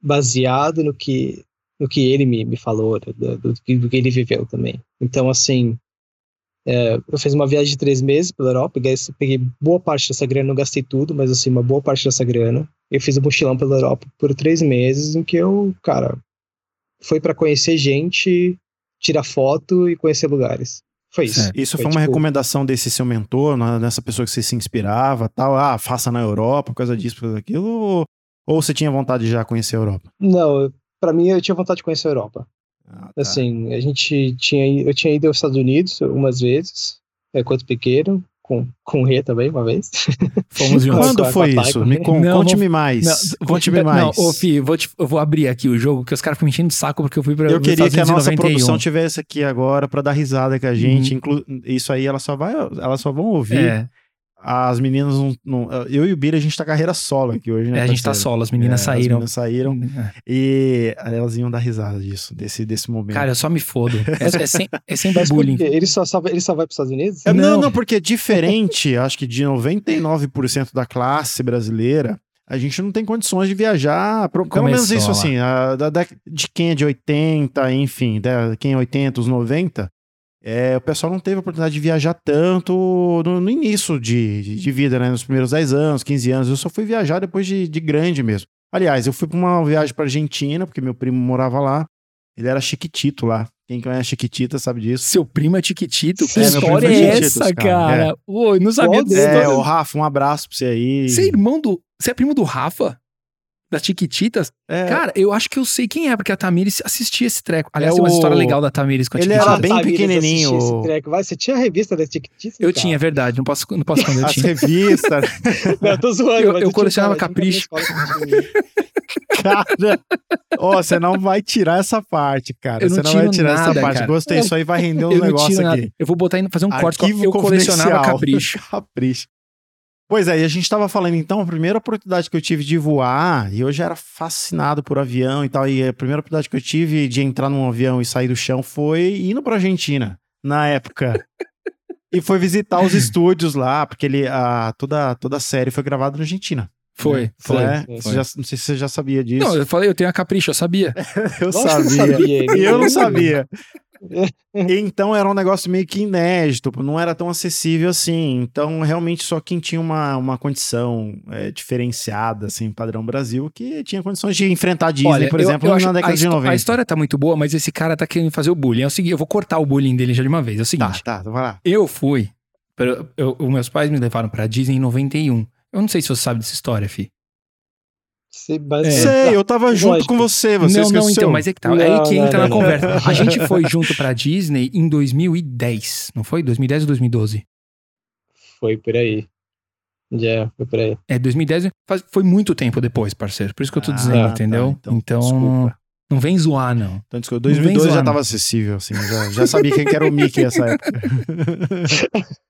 baseado no que, no que ele me, me falou, do, do, do que ele viveu também. Então, assim, é, eu fiz uma viagem de três meses pela Europa, peguei, peguei boa parte dessa grana, não gastei tudo, mas assim, uma boa parte dessa grana. Eu fiz um mochilão pela Europa por três meses, em que eu, cara, foi para conhecer gente, tirar foto e conhecer lugares. Foi isso. Certo. Isso foi, Foi, uma tipo- recomendação desse seu mentor, nessa pessoa que você se inspirava, tal, ah, faça na Europa, por causa disso, por causa daquilo, ou, ou você tinha vontade de já conhecer a Europa? Não, para mim eu tinha vontade de conhecer a Europa. Ah, tá. Assim, a gente tinha eu tinha ido aos Estados Unidos umas vezes, é, quando pequeno, com, com o Rê também uma vez. Fomos juntos. Quando foi isso? Me con- Não, conte-me mais. Não, Conte-me mais. Não, ô, Fih, vou, te- eu vou abrir aqui o jogo, que os caras ficam me enchendo de saco porque eu fui pra Eu queria que a nossa 91. produção tivesse aqui agora pra dar risada com a gente. Inclu- Isso aí, elas só, vai, elas só vão ouvir. É, As meninas não, não- Eu e o Bira, a gente tá carreira solo aqui hoje, né? é, a gente tá solo, as meninas É, saíram. As meninas saíram É. e elas iam dar risada disso, desse, desse momento. Cara, eu só me fodo. É, é, sem- é por bullying. Ele só, só, vai- ele só vai para os Estados Unidos? É, não, Não. não, porque diferente, acho que de 99% da classe brasileira, a gente não tem condições de viajar, pro- pelo menos isso lá. assim, a- da- da- de quem é de 80, enfim, da, quem é 80, os 90, é, o pessoal não teve a oportunidade de viajar tanto no, no início de, de, vida, né, nos primeiros 10 anos, 15 anos, eu só fui viajar depois de, de grande mesmo. Aliás, eu fui para uma viagem para Argentina, porque meu primo morava lá, ele era chiquitito lá, quem conhece Chiquitita sabe disso. Seu primo é Tiquitito? Que É, história primo é é Tiquititos, essa, cara, cara? Oi, não sabia deles? É, história. o Rafa, um abraço pra você aí. Você é irmão do. Você é primo do Rafa? Das Tiquititas? É, Cara, eu acho que eu sei quem é, porque a Tamires assistia esse treco. Aliás, É tem uma o- história legal da Tamires com a Ele era bem pequenininho, esse treco. Vai, você tinha a revista das Tiquititas? Eu tinha, é verdade, não posso, não posso esconder, eu as tinha. revistas, Não, eu tô zoando. Eu- eu colecionava cara, Capricho. cara. Ó, você não vai tirar essa parte, cara. Eu não Você não vai tiro tirar essa nada, parte. cara. Gostei, isso aí vai render um Eu não negócio tiro nada. aqui. Eu vou botar aí, fazer um corte. Arquivo Eu colecionava capricho. Capricho. Pois é, e a gente tava falando então, a primeira oportunidade que eu tive de voar, e eu já era fascinado por avião e tal, e a primeira oportunidade que eu tive de entrar num avião e sair do chão foi indo pra Argentina, na época. e foi visitar os estúdios lá, porque ele, a, toda, toda a série foi gravada na Argentina. Foi, né? foi. É, foi. você já- não sei se você já sabia disso. Não, eu falei, eu tenho a capricho, eu sabia. eu sabia. sabia, E eu não sabia. Então era um negócio meio que inédito, não era tão acessível assim. Então, realmente, só quem tinha uma, uma condição é, diferenciada, assim, padrão Brasil, que tinha condições de enfrentar a Disney, por eu- exemplo, eu na década de histó- 90. A história tá muito boa, mas esse cara tá querendo fazer o bullying. É o seguinte, eu vou cortar o bullying dele já de uma vez. É o Tá, seguinte, tá, então vai lá. eu fui. eu- os meus pais me levaram pra Disney em 91. Eu não sei se você sabe dessa história, fi. Você- mas- É. Sei, eu tava junto Lógico. com você, você não, esqueceu. não, então, mas é que tá. Não, é aí que não, entra não, na não. conversa. A gente foi junto pra Disney em 2010, não foi? 2010 ou 2012? Foi por aí. Já, foi por aí. É, 2010 faz- foi muito tempo depois, parceiro. Por isso que eu tô Ah, dizendo, tá, entendeu? então, Então, desculpa. não vem zoar, não. Então, desculpa, Não vem 2012 já zoar, tava não. acessível, assim, já, já sabia quem que era o Mickey nessa época.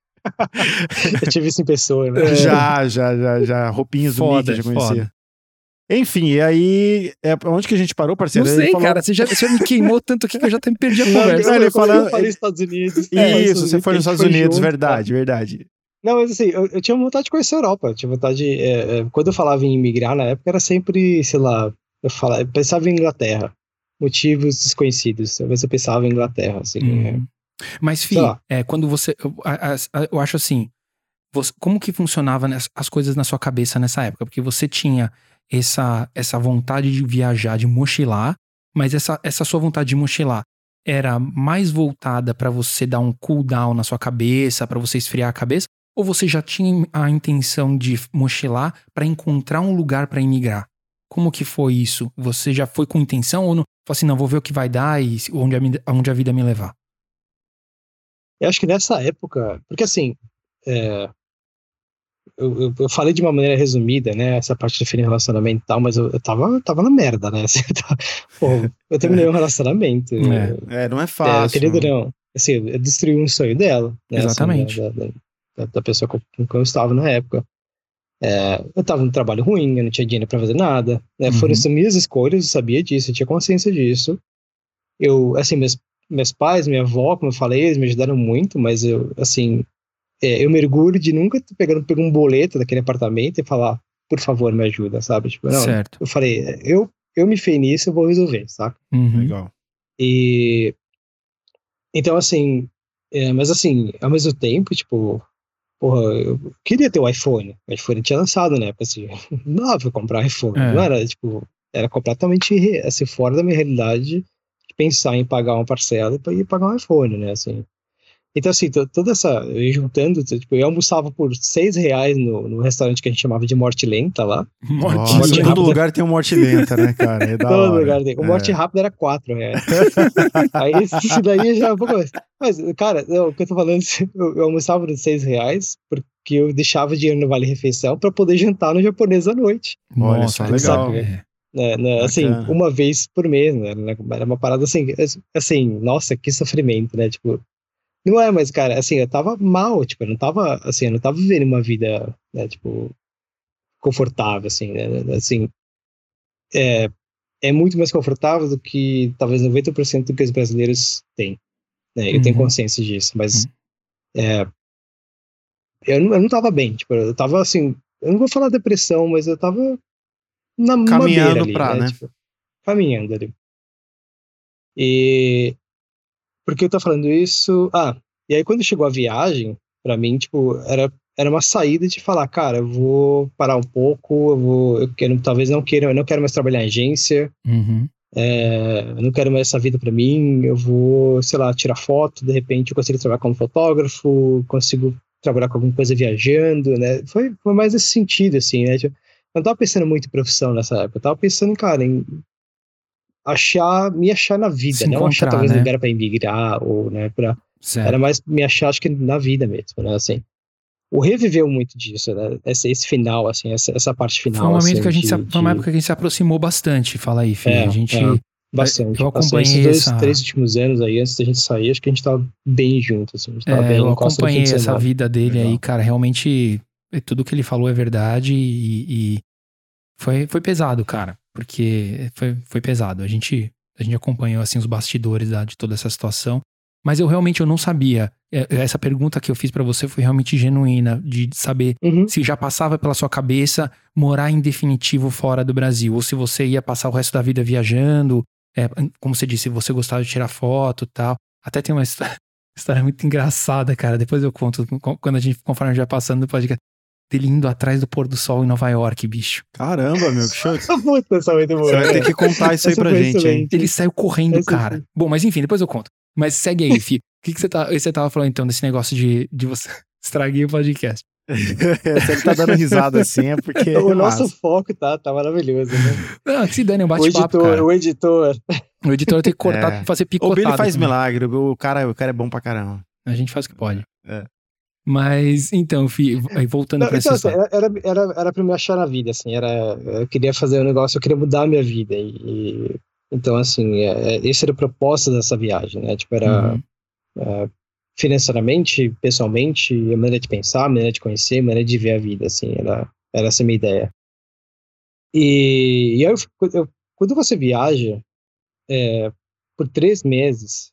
Eu tive isso em pessoa, né? Já, já, já, já. Roupinhas do Foda, Mickey já conhecia. foda. Enfim, e aí, é, onde que a gente parou, parceiro? Não Ele sei, falou- cara. Você já, você me queimou tanto aqui que eu já até me perdi a Não, conversa. ele eu, eu, falando- eu falei Estados Unidos. Isso, É, Estados você foi nos Estados Unidos, junto, verdade, verdade. Não, mas assim, eu, eu tinha vontade de conhecer a Europa. Eu tinha vontade. é, é, quando eu falava em imigrar na época, era sempre, sei lá, eu, falava, eu pensava em Inglaterra. Motivos desconhecidos. Talvez eu pensava em Inglaterra, assim. é. Hum. Mas, Fi, Sei lá. é, quando você. Eu, eu acho assim. você- como que funcionava as coisas na sua cabeça nessa época? Porque você tinha essa, essa vontade de viajar, de mochilar, mas essa, essa sua vontade de mochilar era mais voltada pra você dar um cool down na sua cabeça, pra você esfriar a cabeça? Ou você já tinha a intenção de mochilar pra encontrar um lugar pra imigrar? Como que foi isso? Você já foi com intenção ou não? Falou assim, não, vou ver o que vai dar e onde a, onde a vida me levar. Eu acho que nessa época, porque assim, é, eu, eu, eu falei de uma maneira resumida, né, essa parte de fim de relacionamento e tal, mas eu, eu tava, eu tava na merda, né, assim, eu, tava- pô, eu terminei um relacionamento, É. É, não é é, fácil. querido ou não, assim, eu destruí um sonho dela, né, assim, Exatamente. da, da- da- da pessoa com, com quem eu estava na época. É, eu tava num trabalho ruim, eu não tinha dinheiro pra fazer nada, né, Uhum. foram as minhas escolhas, eu sabia disso, eu tinha consciência disso. Eu, assim, meus, meus pais, minha avó, como eu falei, eles me ajudaram muito, mas eu, assim, é, eu me orgulho de nunca ter pegado, pegar um boleto daquele apartamento e falar, por favor, me ajuda, sabe? Tipo, não, certo. eu falei, eu, eu me fei nisso, eu vou resolver, saca? Uhum. Legal. E então assim, é, mas assim, ao mesmo tempo, tipo, porra, eu queria ter o iPhone. O iPhone tinha lançado na época, assim, não dava pra comprar iPhone. É. Não era, tipo, era completamente assim, fora da minha realidade de pensar em pagar uma parcela para ir pagar um iPhone, né? Assim. Então, assim, to- toda essa. Eu ia juntando, tipo, eu almoçava por seis reais no, no restaurante que a gente chamava de Morte Lenta lá. Morte Nossa, morte todo rápida. lugar tem um morte lenta, né, cara? É Todo hora. lugar tem. O Morte É. Rápido era quatro reais. Aí isso daí já é um pouco mais. Mas, cara, eu- o que eu tô falando, eu, eu almoçava por seis reais, porque eu deixava dinheiro no Vale Refeição pra poder jantar no japonês à noite. Olha Nossa, só, legal. saco, é. Né, né, assim, uma vez por mês, né, Era uma parada assim, assim, nossa, que sofrimento, né? Tipo, não é, mas, cara, assim, eu tava mal, tipo, eu não tava, assim, eu não tava vivendo uma vida, né, tipo, confortável, assim, né? Assim, é, é muito mais confortável do que talvez 90% do que os brasileiros têm. Né? Eu tenho Uhum. consciência disso, mas é, eu, não, eu não tava bem, tipo, eu tava assim, eu não vou falar depressão, mas eu tava na Caminhando beira ali, pra, né? Tipo, caminhando ali. E por que eu tô falando isso? Ah, e aí quando chegou a viagem, pra mim, tipo, era, era uma saída de falar, cara, eu vou parar um pouco, eu vou, eu quero, talvez não queira, eu não quero mais trabalhar em agência, Uhum. é, eu não quero mais essa vida pra mim, eu vou, sei lá, tirar foto, de repente eu consigo trabalhar como fotógrafo, consigo trabalhar com alguma coisa viajando, né? Foi, foi mais nesse sentido, assim, né? Tipo, eu não tava pensando muito em profissão nessa época, eu tava pensando, cara, em achar, me achar na vida, Se não achar talvez né? lugar pra emigrar, ou, né, Certo. era mais me achar, acho que na vida mesmo, né? Assim, o reviveu muito disso, né? Esse, esse final, assim, essa, essa parte final. Foi um momento assim, que a gente de- se, foi uma época que a gente se aproximou bastante, fala aí, filho. É, a gente. é. Bastante. Eu acompanhei Esses dois, essa- três últimos anos aí, antes da gente sair, acho que a gente tava bem junto, assim. A gente tava é, bem eu acompanhei essa vida dele Legal. aí, cara. Realmente, tudo que ele falou é verdade e, e foi, foi pesado, cara. Porque foi, foi pesado. A gente, a gente acompanhou, assim, os bastidores da- de toda essa situação. Mas eu realmente eu não sabia. É, Essa pergunta que eu fiz pra você foi realmente genuína, de saber Uhum. se já passava pela sua cabeça morar em definitivo fora do Brasil, ou se você ia passar o resto da vida viajando, é, como você disse, você gostava de tirar foto e tal. Até tem uma história, história muito engraçada, cara. Depois eu conto quando a gente, conforme a gente vai passando do podcast, dele indo atrás do pôr do sol em Nova York, bicho. Caramba, meu, que show. Puta, essa é muito boa. Você vai ter que contar isso aí Essa pra foi gente, hein? Ele saiu correndo, Esse cara. sim. Bom, mas enfim, depois eu conto. Mas segue aí, Fih. O que, que você, tá, você tava falando então desse negócio de, de você. Estraguei o podcast. Se ele tá dando risada assim é porque. O é nosso massa. foco tá, tá maravilhoso, né? Não, que se dane, é um O bate-papo, editor, cara. o editor. O editor tem que cortar, É. fazer O picotado. Billy faz também. milagre, o cara, o cara é bom pra caramba. A gente faz o que pode. É. Mas, então, aí voltando pra então, essa assim, era, era, era, pra me achar na vida, assim, era, eu queria fazer um negócio, eu queria mudar a minha vida, e, e- então, assim, é, é, esse era o propósito dessa viagem, né, tipo, era Uhum. é, financeiramente, pessoalmente, a maneira de pensar, a maneira de conhecer, a maneira de ver a vida, assim, era, era essa a minha ideia. E, e aí, eu, eu, quando você viaja é, por três meses,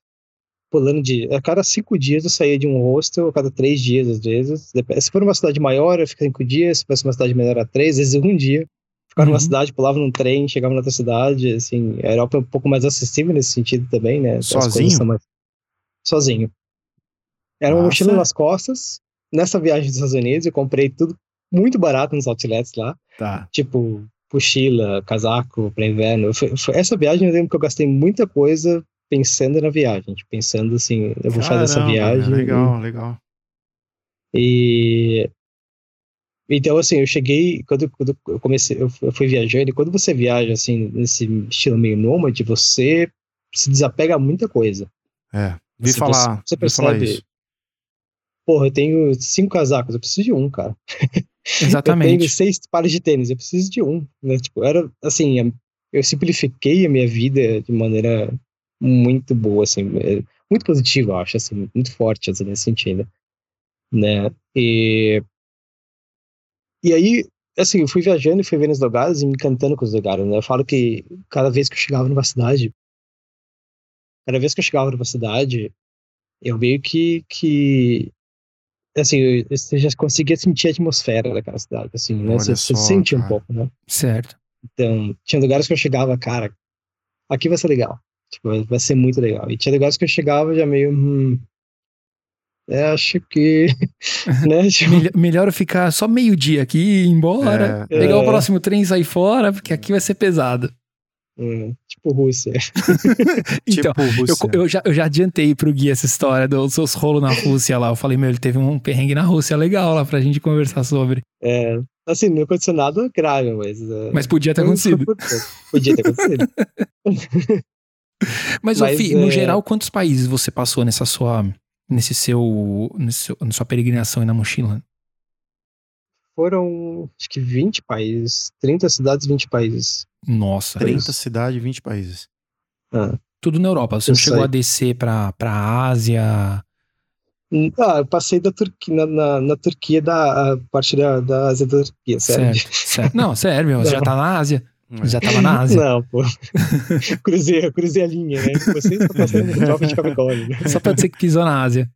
pulando de. A cada cinco dias eu saía de um hostel, a cada três dias, às vezes. Se for uma cidade maior, eu ficava cinco dias. Se fosse uma cidade menor, a três, às vezes um dia. Ficava uhum. numa cidade, pulava num trem, chegava na outra cidade. Assim, a Europa é um pouco mais acessível nesse sentido também, né? Sozinho? Mais... Sozinho. Era uma mochila nas costas. Nessa viagem dos Estados Unidos, eu comprei tudo muito barato nos outlets lá. Tá. Tipo, mochila, casaco para inverno. Foi, foi, essa viagem eu lembro que eu gastei muita coisa pensando na viagem, tipo, pensando assim, eu vou Caramba, fazer essa viagem. Legal, e, legal. E então assim, eu cheguei quando, quando eu comecei, eu fui viajando. E quando você viaja assim nesse estilo meio nômade, você se desapega a muita coisa. É, vi assim, falar. Você, você percebe. Porra, eu tenho cinco casacos, eu preciso de um, cara. Exatamente. eu tenho seis pares de tênis, eu preciso de um. Né? Tipo, era assim, eu simplifiquei a minha vida de maneira muito boa, assim, é, muito positiva, eu acho, assim, muito forte, assim, nesse sentido, né? E, e aí, assim, eu fui viajando e fui vendo os lugares e me encantando com os lugares, né? Eu falo que cada vez que eu chegava numa cidade, cada vez que eu chegava numa cidade, eu meio que, que assim, você já conseguia sentir a atmosfera daquela cidade, assim, né? Você, só, você sente um pouco, né? Certo. Então, tinha lugares que eu chegava, cara, aqui vai ser legal. Tipo, vai ser muito legal. E tinha lugares que eu chegava já meio. Hum, é, acho que. né? Tipo... melhor, melhor ficar só meio-dia aqui e ir embora. É, pegar é... o próximo trem e sair fora, porque aqui vai ser pesado. Hum, tipo Rússia. então, tipo Rússia. Eu, eu, já, eu já adiantei pro Gui essa história dos seus rolos na Rússia lá. Eu falei, meu, ele teve um perrengue na Rússia legal lá pra gente conversar sobre. É, assim, não aconteceu nada grave, mas. Uh, mas podia ter acontecido. Podia ter acontecido. mas, mas Fih, é... no geral, quantos países você passou nessa sua. Nesse seu, nesse seu. Na sua peregrinação e na mochila? Foram, acho que 20 países. 30 cidades, 20 países. Nossa. 30 cidades, 20 países. Ah. Tudo na Europa. Você não chegou a descer pra, pra Ásia? Hum, ah, eu passei da Turquia, na, na, na Turquia, da parte da, da Ásia da Turquia, sério. Certo, certo. Não, sério, meu, você já tá na Ásia. Já tava na Ásia. Não, pô. cruzei, cruzei a linha, né? Você está passando no tropa de Capricórnio. Né? Só pra dizer que pisou na Ásia.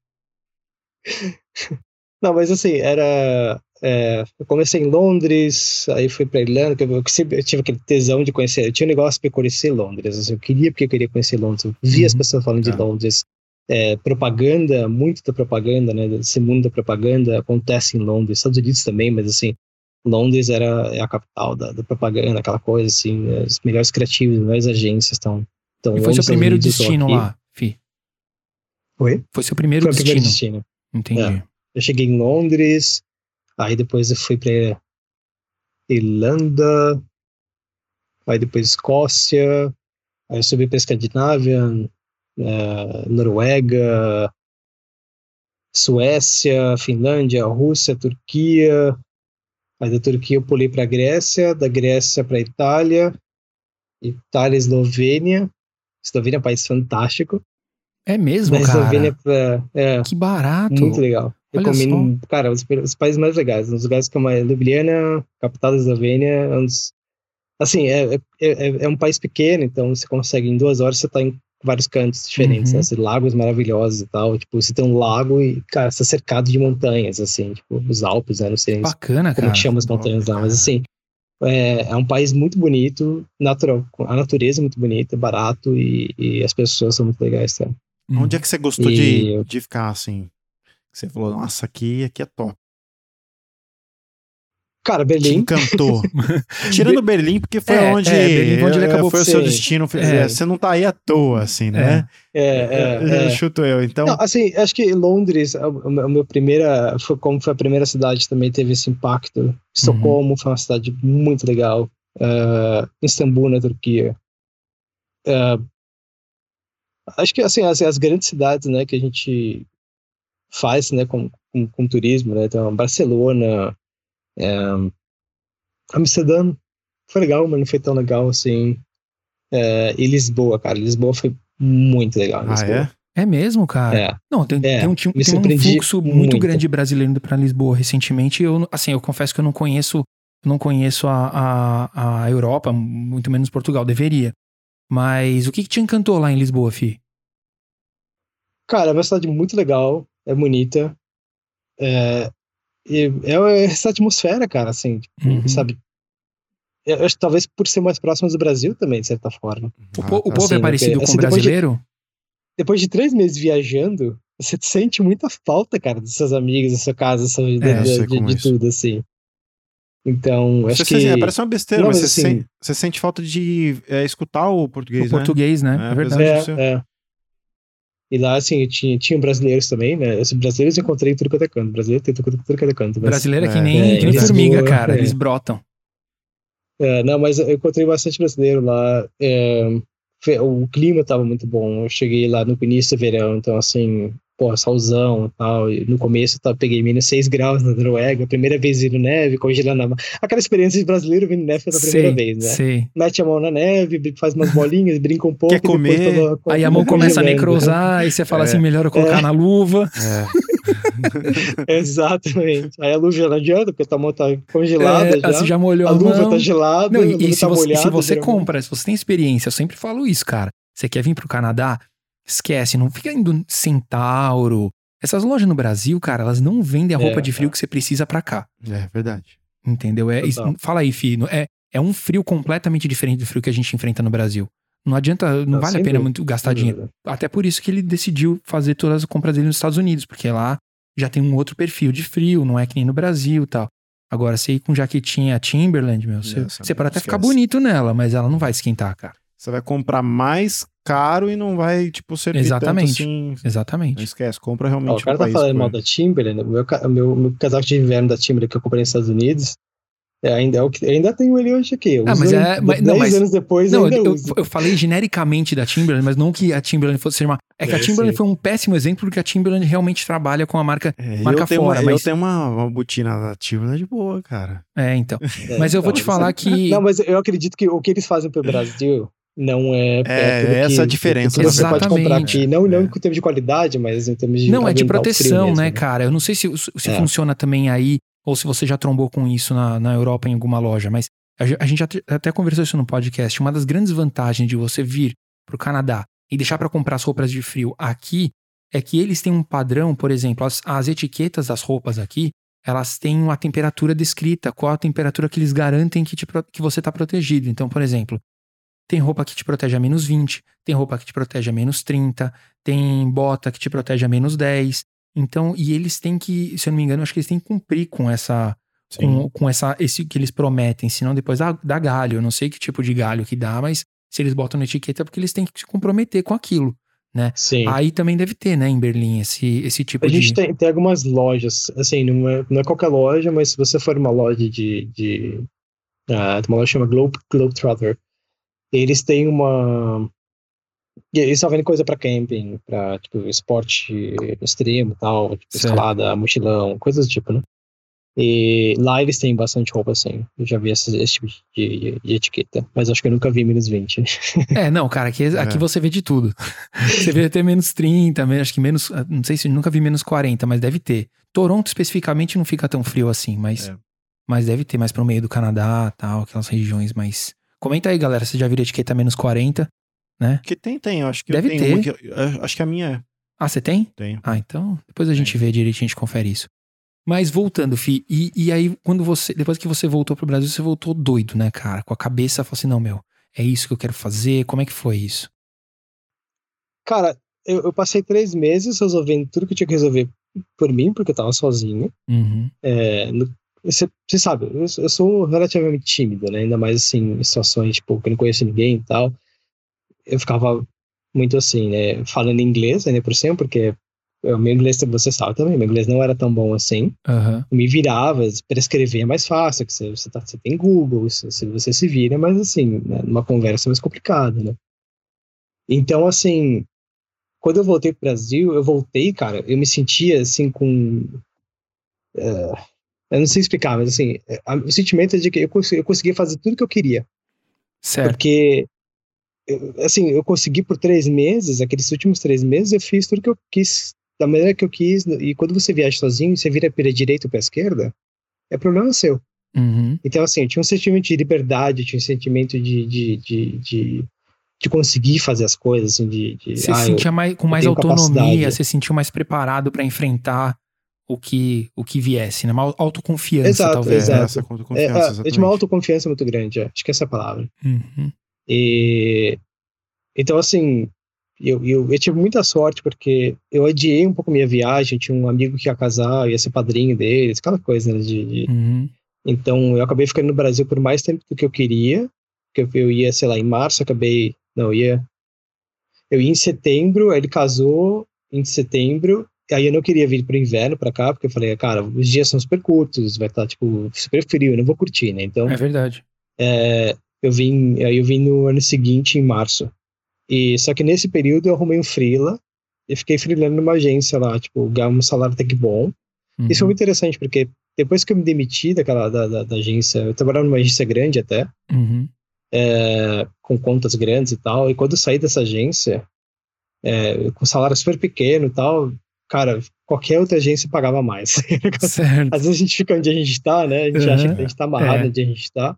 Não, mas assim, era é, eu comecei em Londres, aí fui para Irlanda, que eu, eu, tive aquele tesão de conhecer. Eu tinha um negócio para conhecer Londres. Assim, eu queria porque eu queria conhecer Londres. Eu via uhum. as pessoas falando de é. Londres. É, propaganda, muito da propaganda, né? Esse mundo da propaganda acontece em Londres, Estados Unidos também, mas assim, Londres era é a capital da, da propaganda, aquela coisa assim, né, os melhores criativos, as melhores agências estão. e foi seu primeiro destino lá, Fi? Oi? Foi seu primeiro, foi destino. primeiro destino. Entendi. É. Eu cheguei em Londres, Aí depois eu fui para Irlanda, aí depois Escócia, aí eu subi para Escandinávia, uh, Noruega, Suécia, Finlândia, Rússia, Turquia. Aí da Turquia eu pulei para Grécia, da Grécia para Itália, Itália, Eslovênia. Eslovênia é um país fantástico. É mesmo, da cara? Eslovênia pra, é, que barato. Muito legal. Recomendo, cara, os, os, países mais legais, os lugares como a Ljubljana, capital da Eslovênia, é um dos, assim, é, é, é, é, um país pequeno, então você consegue, em duas horas você tá em vários cantos diferentes, uhum. né, assim, lagos maravilhosos e tal, tipo, você tem um lago e, cara, você tá cercado de montanhas, assim, tipo, os Alpes, né, não sei Bacana, como cara. que chama as montanhas lá, mas assim, é, é, um país muito bonito, natural, a natureza é muito bonita, barato e, e as pessoas são muito legais, tá? Onde é que você gostou e... de, de ficar, assim? Você falou, nossa, aqui, aqui é top. Cara, Berlim. Te encantou. Tirando Berlim, porque foi é, onde, é, Berlim, onde ele acabou foi o seu destino. É. Você não tá aí à toa, assim, né? É, é. é Chuto eu, então. Não, assim, acho que Londres, o meu primeira, foi como foi a primeira cidade, também teve esse impacto. Estocolmo uhum. foi uma cidade muito legal. Uh, Istambul, na Turquia. Uh, acho que, assim, as, as grandes cidades, né, que a gente faz né, com, com, com turismo, né? Então, Barcelona, é, Amsterdã foi legal, mas não foi tão legal assim. É, e Lisboa, cara, Lisboa foi muito legal. Ah, é? É mesmo, cara? É. Não, tem, é, tem, um, tem um fluxo muito, muito grande brasileiro para Lisboa recentemente. Eu, assim, eu confesso que eu não conheço não conheço a, a, a Europa, muito menos Portugal, deveria. Mas o que, que te encantou lá em Lisboa, Fi? Cara, é uma cidade muito legal, é bonita. É, e é essa atmosfera, cara, assim, tipo, Uhum. sabe? Eu acho que talvez por ser mais próximo do Brasil também, de certa forma. O, Ah, o tá. povo Assim, é parecido porque, com assim, o depois de- brasileiro? Depois de três meses viajando, você sente muita falta, cara, dos seus amigos, da sua casa, da sua vida, É, de, de- de tudo, assim. Então, Você acho sente- que. é, parece uma besteira, Não, mas, mas você, assim- sente, você sente falta de é, escutar o português, O né? português, né? É, É, verdade. É, é. E lá, assim, tinha, tinha brasileiros também, né? Os brasileiros eu encontrei em tudo quanto é canto. Brasileiro tem tudo, quanto é canto. mas- Brasileiro é que É, nem, é, que nem em formiga, cara. é. Eles brotam. É, não, mas eu encontrei bastante brasileiro lá. é, o clima tava muito bom. Eu cheguei lá no início do verão, então assim, pô, solzão e tal. E no começo eu peguei menos 6 graus na Noruega, primeira vez indo neve, congelando a mão. Aquela experiência de brasileiro vindo neve pela primeira Sei, vez, né? sei. Mete a mão na neve, faz umas bolinhas, brinca um pouco. Quer e depois comer, toma- Aí a mão começa a necrosar, aí você fala É. assim, melhor eu colocar É. na luva. É. Exatamente. Aí a luz já não adianta, porque tua mão tá congelada É, já. você já molhou A a, luva mão. tá gelada, Não, a e, luva e se, tá você, molhada. se você geralmente. compra, se você tem experiência, eu sempre falo isso, cara. Você quer vir pro Canadá? Esquece, não fica indo em Centauro. Essas lojas no Brasil, cara, elas não vendem a roupa É, de frio é. que você precisa pra cá. É verdade. Entendeu? É, isso- fala aí, filho. É, é um frio completamente diferente do frio que a gente enfrenta no Brasil. Não adianta, não, Não, vale a pena dúvida, muito gastar dinheiro. dúvida. Até por isso que ele decidiu fazer todas as compras dele nos Estados Unidos, porque lá já tem um outro perfil de frio, não é que nem no Brasil e tal. Agora, você ir com jaquetinha Timberland, meu, você, Essa você pode até ficar bonito nela, mas ela não vai esquentar, cara. Você vai comprar mais caro e não vai, tipo, servir Exatamente. tanto assim. Não Exatamente. esquece, compra Ó, realmente o cara tá país, falando pô. mal da Timberland. O meu, meu, meu casaco de inverno da Timberland que eu comprei nos Estados Unidos. é, ainda, é o que, ainda tenho ele hoje aqui. Eu Ah, mas é- mas- 10 não, mas- anos depois Não, ainda eu, uso. eu falei genericamente da Timberland, mas não que a Timberland fosse ser uma. É que a É, Timberland sim. foi um péssimo exemplo porque a Timberland realmente trabalha com a marca. É, Marca eu tenho, fora, uma, eu mas- tenho uma, uma botina da Timberland de boa, cara. É, então. É, Mas eu vou então, te falar que. Não, mas eu acredito que o que eles fazem pro Brasil não é. É, perto do essa que- a diferença, que você na pode comprar aqui. Não, não É. em termos de qualidade, mas em termos de. Não, é de proteção, mesmo, né, cara? Eu não sei se, se É. funciona também aí, ou se você já trombou com isso na, na Europa em alguma loja, mas a, a gente até, até conversou isso no podcast. Uma das grandes vantagens de você vir pro Canadá e deixar pra comprar as roupas de frio aqui é que eles têm um padrão, por exemplo, as, as etiquetas das roupas aqui, elas têm uma temperatura descrita, qual a temperatura que eles garantem que, te que você tá protegido. Então, por exemplo, tem roupa que te protege a menos 20, tem roupa que te protege a menos 30, tem bota que te protege a menos 10. Então, e eles têm que, se eu não me engano, acho que eles têm que cumprir com essa com, com essa esse que eles prometem, senão depois dá, dá galho. Eu não sei que tipo de galho que dá, mas se eles botam na etiqueta é porque eles têm que se comprometer com aquilo. Sim. Aí também deve ter, né, em Berlim, esse, esse tipo A de. gente tem, tem algumas lojas, assim, não é, não é qualquer loja, mas se você for numa loja de. de tem uma loja que chama Globe, Globetrotter, eles têm uma. e Eles só vendem coisa pra camping, pra tipo, esporte extremo e tal, tipo, Certo. escalada, mochilão, coisas do tipo, né? E lá eles têm bastante roupa assim. Eu já vi esse, esse tipo de, de- de etiqueta, mas acho que eu nunca vi menos 20. É, não, cara, aqui, aqui É. você vê de tudo. Você vê até menos 30, men- acho que menos. Não sei se eu nunca vi menos 40, mas deve ter. Toronto especificamente não fica tão frio assim, mas, É. mas deve ter mais pro meio do Canadá tal, aquelas regiões mais. Comenta aí, galera, se já viram etiqueta menos 40, né? Que tem, tem. Eu acho que Deve eu tenho ter. que, eu- acho que a minha é. Ah, você tem? Tenho. Ah, então depois a gente vê direitinho, a gente confere isso. Mas voltando, Fi, e, e aí quando você, depois que você voltou pro Brasil, você voltou doido, né, cara? Com a cabeça, falou assim, não, meu, é isso que eu quero fazer, como é que foi isso? Cara, eu, eu passei três meses resolvendo tudo que eu tinha que resolver por mim, porque eu tava sozinho. Uhum, É, no- você, você sabe, eu, eu sou relativamente tímido, né? Ainda mais assim, em situações, tipo, que eu não conheço ninguém e tal. Eu ficava muito assim, né? Falando inglês, ainda por cima, porque o meu inglês, você sabe também, meu inglês não era tão bom assim. Eu me virava, para escrever é mais fácil, que você, você, tá, você tem Google, se, se você se vira, mas assim, né, numa conversa é mais complicado, né? Então, assim, quando eu voltei pro Brasil, eu voltei, cara, eu me sentia assim com. é, eu não sei explicar, mas assim, é, o sentimento é de que eu, cons- eu conseguia fazer tudo que eu queria. certo. Porque, assim, eu consegui por três meses, aqueles últimos três meses, eu fiz tudo que eu quis, da maneira que eu quis. E quando você viaja sozinho, você vira para a direita ou para a esquerda, é problema seu. Uhum. Então, assim, eu tinha um sentimento de liberdade, tinha um sentimento de, de, de, de, de conseguir fazer as coisas, assim, de... de Você ah, sentia mais, com mais autonomia, capacidade. você se sentiu mais preparado pra enfrentar o que, o que viesse, né? Uma autoconfiança, Exato, talvez. exato. né? essa é, confiança, é, eu tinha uma autoconfiança muito grande, é. acho que essa é a palavra. Uhum. E então assim, eu, eu, eu tive muita sorte porque eu adiei um pouco minha viagem, tinha um amigo que ia casar, ia ser padrinho deles, aquela coisa, né, de, de- Uhum. então eu acabei ficando no Brasil por mais tempo do que eu queria, porque eu, eu ia, sei lá, em março, acabei, não, eu ia eu ia em setembro, aí ele casou em setembro, aí eu não queria vir pro inverno pra cá, porque eu falei, cara, os dias são super curtos, vai estar tipo super frio, eu não vou curtir, né? Então, É verdade. é, eu vim, aí eu vim no ano seguinte, em março. E só que nesse período eu arrumei um freela e fiquei freelando numa agência lá, tipo, ganhava um salário até que bom. Uhum. Isso foi muito interessante porque depois que eu me demiti daquela da, da, da agência, eu trabalhava numa agência grande até, Uhum. é, com contas grandes e tal. E quando eu saí dessa agência, é, com salário super pequeno e tal, cara, qualquer outra agência pagava mais. Certo. Às vezes a gente fica onde a gente tá, né? A gente Uhum. acha que a gente tá amarrado É. onde a gente tá.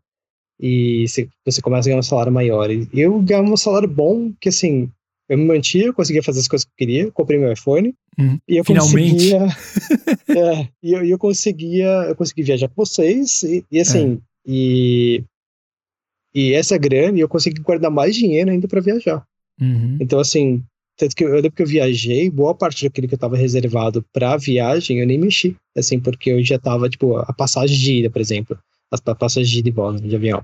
E você, você começa a ganhar um salário maior. E eu ganhava um salário bom, que assim, eu me mantia, eu conseguia fazer as coisas que eu queria, comprei meu iPhone. Uhum. E eu Finalmente. conseguia. é, e eu, eu conseguia. Eu consegui viajar com vocês. E, e assim, e. E essa grana, eu consegui guardar mais dinheiro ainda para viajar. Uhum. Então, assim, tanto que eu, eu lembro que eu viajei, boa parte daquilo que eu tava reservado pra viagem, eu nem mexi, assim, porque eu já tava, tipo, a passagem de ida, por exemplo, as pa- passagens de ida e volta de avião.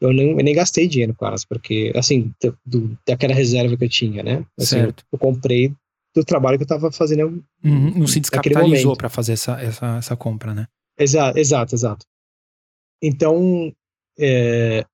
Eu, não, eu nem gastei dinheiro com elas, porque, assim, do, do- daquela reserva que eu tinha, né? Assim, Certo. Eu comprei do trabalho que eu tava fazendo. Uhum. Não se descapitalizou pra fazer essa, essa, essa compra, né? Exato, exato, exato. Então, é,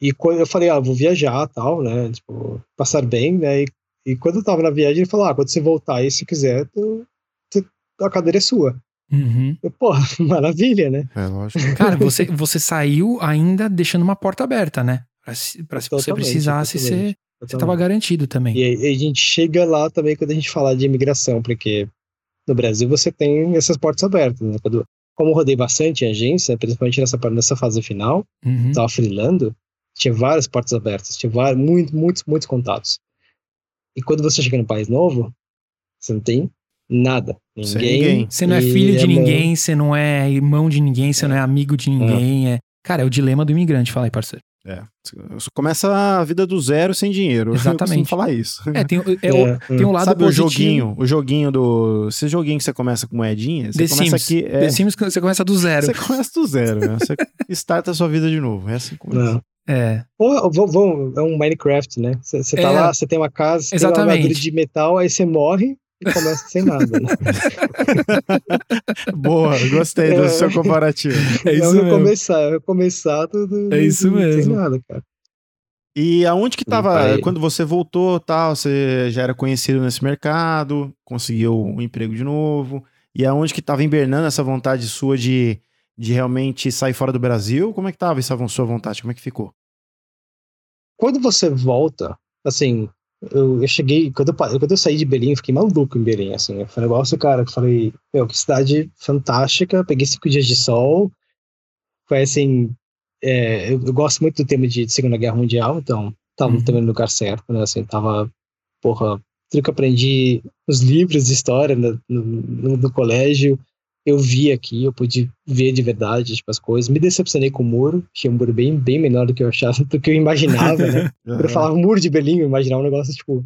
e quando eu falei, ah, vou viajar, tal, né, tipo, passar bem, né, e, e quando eu tava na viagem, ele falou, ah, quando você voltar aí, se quiser, tu, tu- a cadeira é sua. Uhum. Eu, pô, maravilha, né? É, lógico. Cara, você, você saiu ainda deixando uma porta aberta, né? Pra, se- pra se você Totalmente, precisasse, você, totalmente, você tava garantido também. E aí a gente chega lá também quando a gente fala de imigração, porque no Brasil você tem essas portas abertas, né? Quando, como eu rodei bastante em agência, principalmente nessa, nessa fase final, Uhum. tava freelando, tinha várias portas abertas, tinha vários, muito, muitos, muitos contatos. E quando você chega num país novo, você não tem nada. Sem Ninguém. ninguém. Você não é filho de uma- ninguém, você não é irmão de ninguém, você não é amigo de ninguém. É... Cara, é o dilema do imigrante, fala aí, parceiro. É. Você Começa a vida do zero sem dinheiro. Exatamente. Eu falar isso. É, tem, o- é o- É, tem um lado Sabe o positivo. joguinho? O joguinho do. Esse joguinho que você começa com moedinha, você The começa Sims. aqui. É, The Sims, você começa do zero. você começa do zero, né? Você starta a sua vida de novo. É assim que começa. Não. É, Ou, é um Minecraft, né? Você tá É. lá, você tem uma casa, você tem uma armadura de metal, aí você morre e começa sem nada. Né? Boa, gostei do É. seu comparativo. é isso Não mesmo. recomeçar, recomeçar tudo. É isso mesmo. Sem nada, cara. E aonde que tava, quando você voltou, tal, você já era conhecido nesse mercado, conseguiu um emprego de novo, e aonde que tava invernando essa vontade sua de, de realmente sair fora do Brasil? Como é que tava essa sua vontade? Como é que ficou? Quando você volta, assim, eu, eu cheguei, quando eu, quando eu saí de Berlim, eu fiquei maluco em Berlim, assim. Foi um negócio, cara, que eu falei, meu, que cidade fantástica, peguei cinco dias de sol. Foi assim, é, eu, eu gosto muito do tema de Segunda Guerra Mundial, então tava Uhum. também no lugar certo, né? Assim, tava, porra, tudo que eu aprendi nos livros de história né, no, no, no colégio, eu vi aqui, eu pude ver de verdade, tipo, as coisas. Me decepcionei com o muro, achei um muro bem, bem menor do que eu achava, do que eu imaginava, né? Quando eu falava muro de Berlim, eu imaginava um negócio, tipo,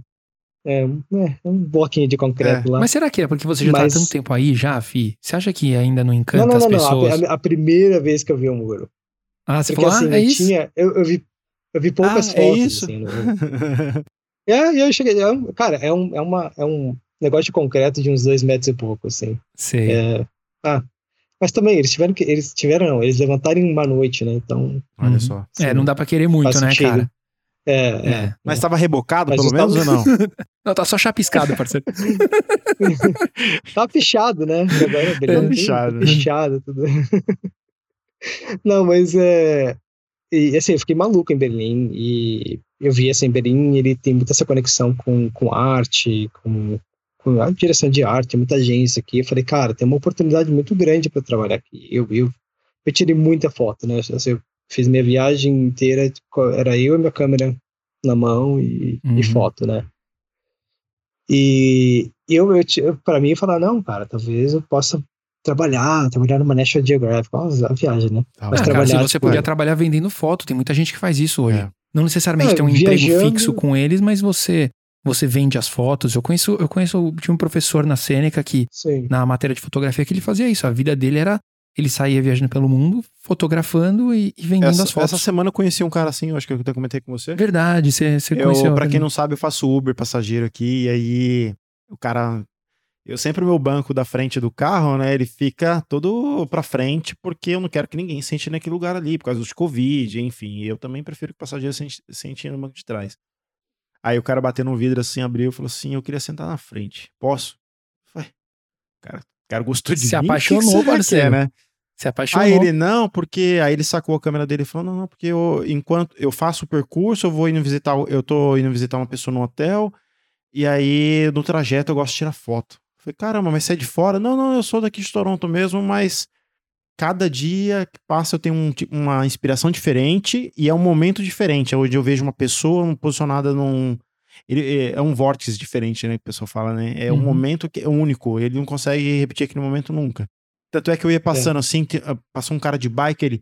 é, um- é, um bloquinho de concreto lá. Mas será que é porque você já Mas- tá há tanto tempo aí já, Fi? Você acha que ainda não encanta não, não, as não, não, pessoas? a, a primeira vez que eu vi o muro. Ah, você Porque falou, assim, ah, é eu isso? tinha, eu, eu vi, eu vi poucas Ah, é fotos, isso? assim, no- É, e eu cheguei, é um- cara, é um, é, uma, é um negócio de concreto de uns dois metros e pouco, assim. Sei. É, ah, mas também, eles tiveram que, eles tiveram, não, eles levantaram em uma noite, né, então... Olha Uhum. só. É, assim, não dá pra querer muito, né, sentido. cara? É, é. Mas tava rebocado, Mas pelo menos, tava- ou não? Não, tá só chapiscado, parceiro. Tá pichado, né? Agora, Tá beleza, pichado. pichado, tudo. Não, mas é. E assim, eu fiquei maluco em Berlim e eu vi assim, Berlim ele tem muita essa conexão com, com arte, com, com a direção de arte, muita agência aqui. Eu falei, cara, tem uma oportunidade muito grande para trabalhar aqui. Eu, eu, eu tirei muita foto, né? Assim, eu fiz minha viagem inteira, era eu e minha câmera na mão e, Uhum. e foto, né? E eu, eu, para mim, eu falar, não, cara, talvez eu possa trabalhar, trabalhar numa National Geographic, a viagem, né? Tá Mas cara, se trabalhar, você tipo, podia é. trabalhar vendendo foto, tem muita gente que faz isso hoje. É. Não necessariamente É, ter um emprego viajando- fixo com eles, mas você você vende as fotos. Eu conheço, eu conheço, tinha um professor na Sêneca que Sim. na matéria de fotografia que ele fazia isso. A vida dele era ele saía viajando pelo mundo, fotografando e, e vendendo Essa, as fotos. essa semana eu conheci um cara assim, eu acho que eu até comentei com você. Verdade, você, você Eu, conheceu. pra quem não sabe, eu faço Uber passageiro aqui, e aí o cara. Eu sempre o meu banco da frente do carro, né? Ele fica todo pra frente, porque eu não quero que ninguém sente naquele lugar ali, por causa do Covid, enfim. Eu também prefiro que o passageiro sente, sente no banco de trás. Aí o cara bateu no vidro assim, abriu e falou assim: Eu queria sentar na frente. Posso? Falei, cara, o cara gostou de Se mim, o que apaixonou, você quer, parceiro. né? Se apaixonou. Aí ele, não, porque aí ele sacou a câmera dele e falou: não, não, porque eu, enquanto eu faço o percurso, eu vou indo visitar, eu tô indo visitar uma pessoa no hotel, e aí no trajeto eu gosto de tirar foto. Eu Falei, caramba, mas você é de fora? Não, não, eu sou daqui de Toronto mesmo, mas cada dia que passa eu tenho um uma inspiração diferente e é um momento diferente, é onde eu vejo uma pessoa posicionada num. ele- é- é um vórtice diferente, né? Que o pessoal fala, né? É um Uhum. momento que é único, ele não consegue repetir aquele momento nunca. Tanto é que eu ia passando assim, te- ah, passou um cara de bike, ele.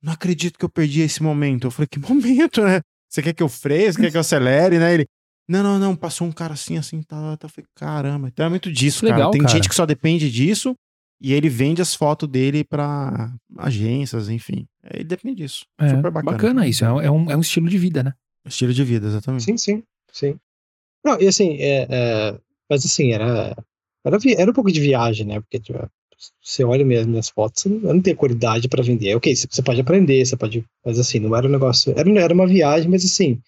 Não acredito que eu perdi esse momento. Eu falei, que momento, né? Você quer que eu freie? Você quer que eu acelere, né? Ele. Não, não, não. Passou um cara assim, assim, tá, tá. Eu falei, caramba. Então é muito disso, cara. Legal, Tem cara. gente que só depende disso e ele vende as fotos dele pra agências, enfim. Ele depende disso. É, Super bacana. isso. É, um- é um, é um estilo de vida, né? Estilo de vida, exatamente. Sim, sim, sim. Não, e assim, é, é, mas assim, era, era, era um pouco de viagem, né? Porque tipo, você olha mesmo minhas fotos, eu não tenho qualidade pra vender. Ok, você pode aprender, você pode. Mas assim, não era um negócio. Era, era uma viagem, mas assim,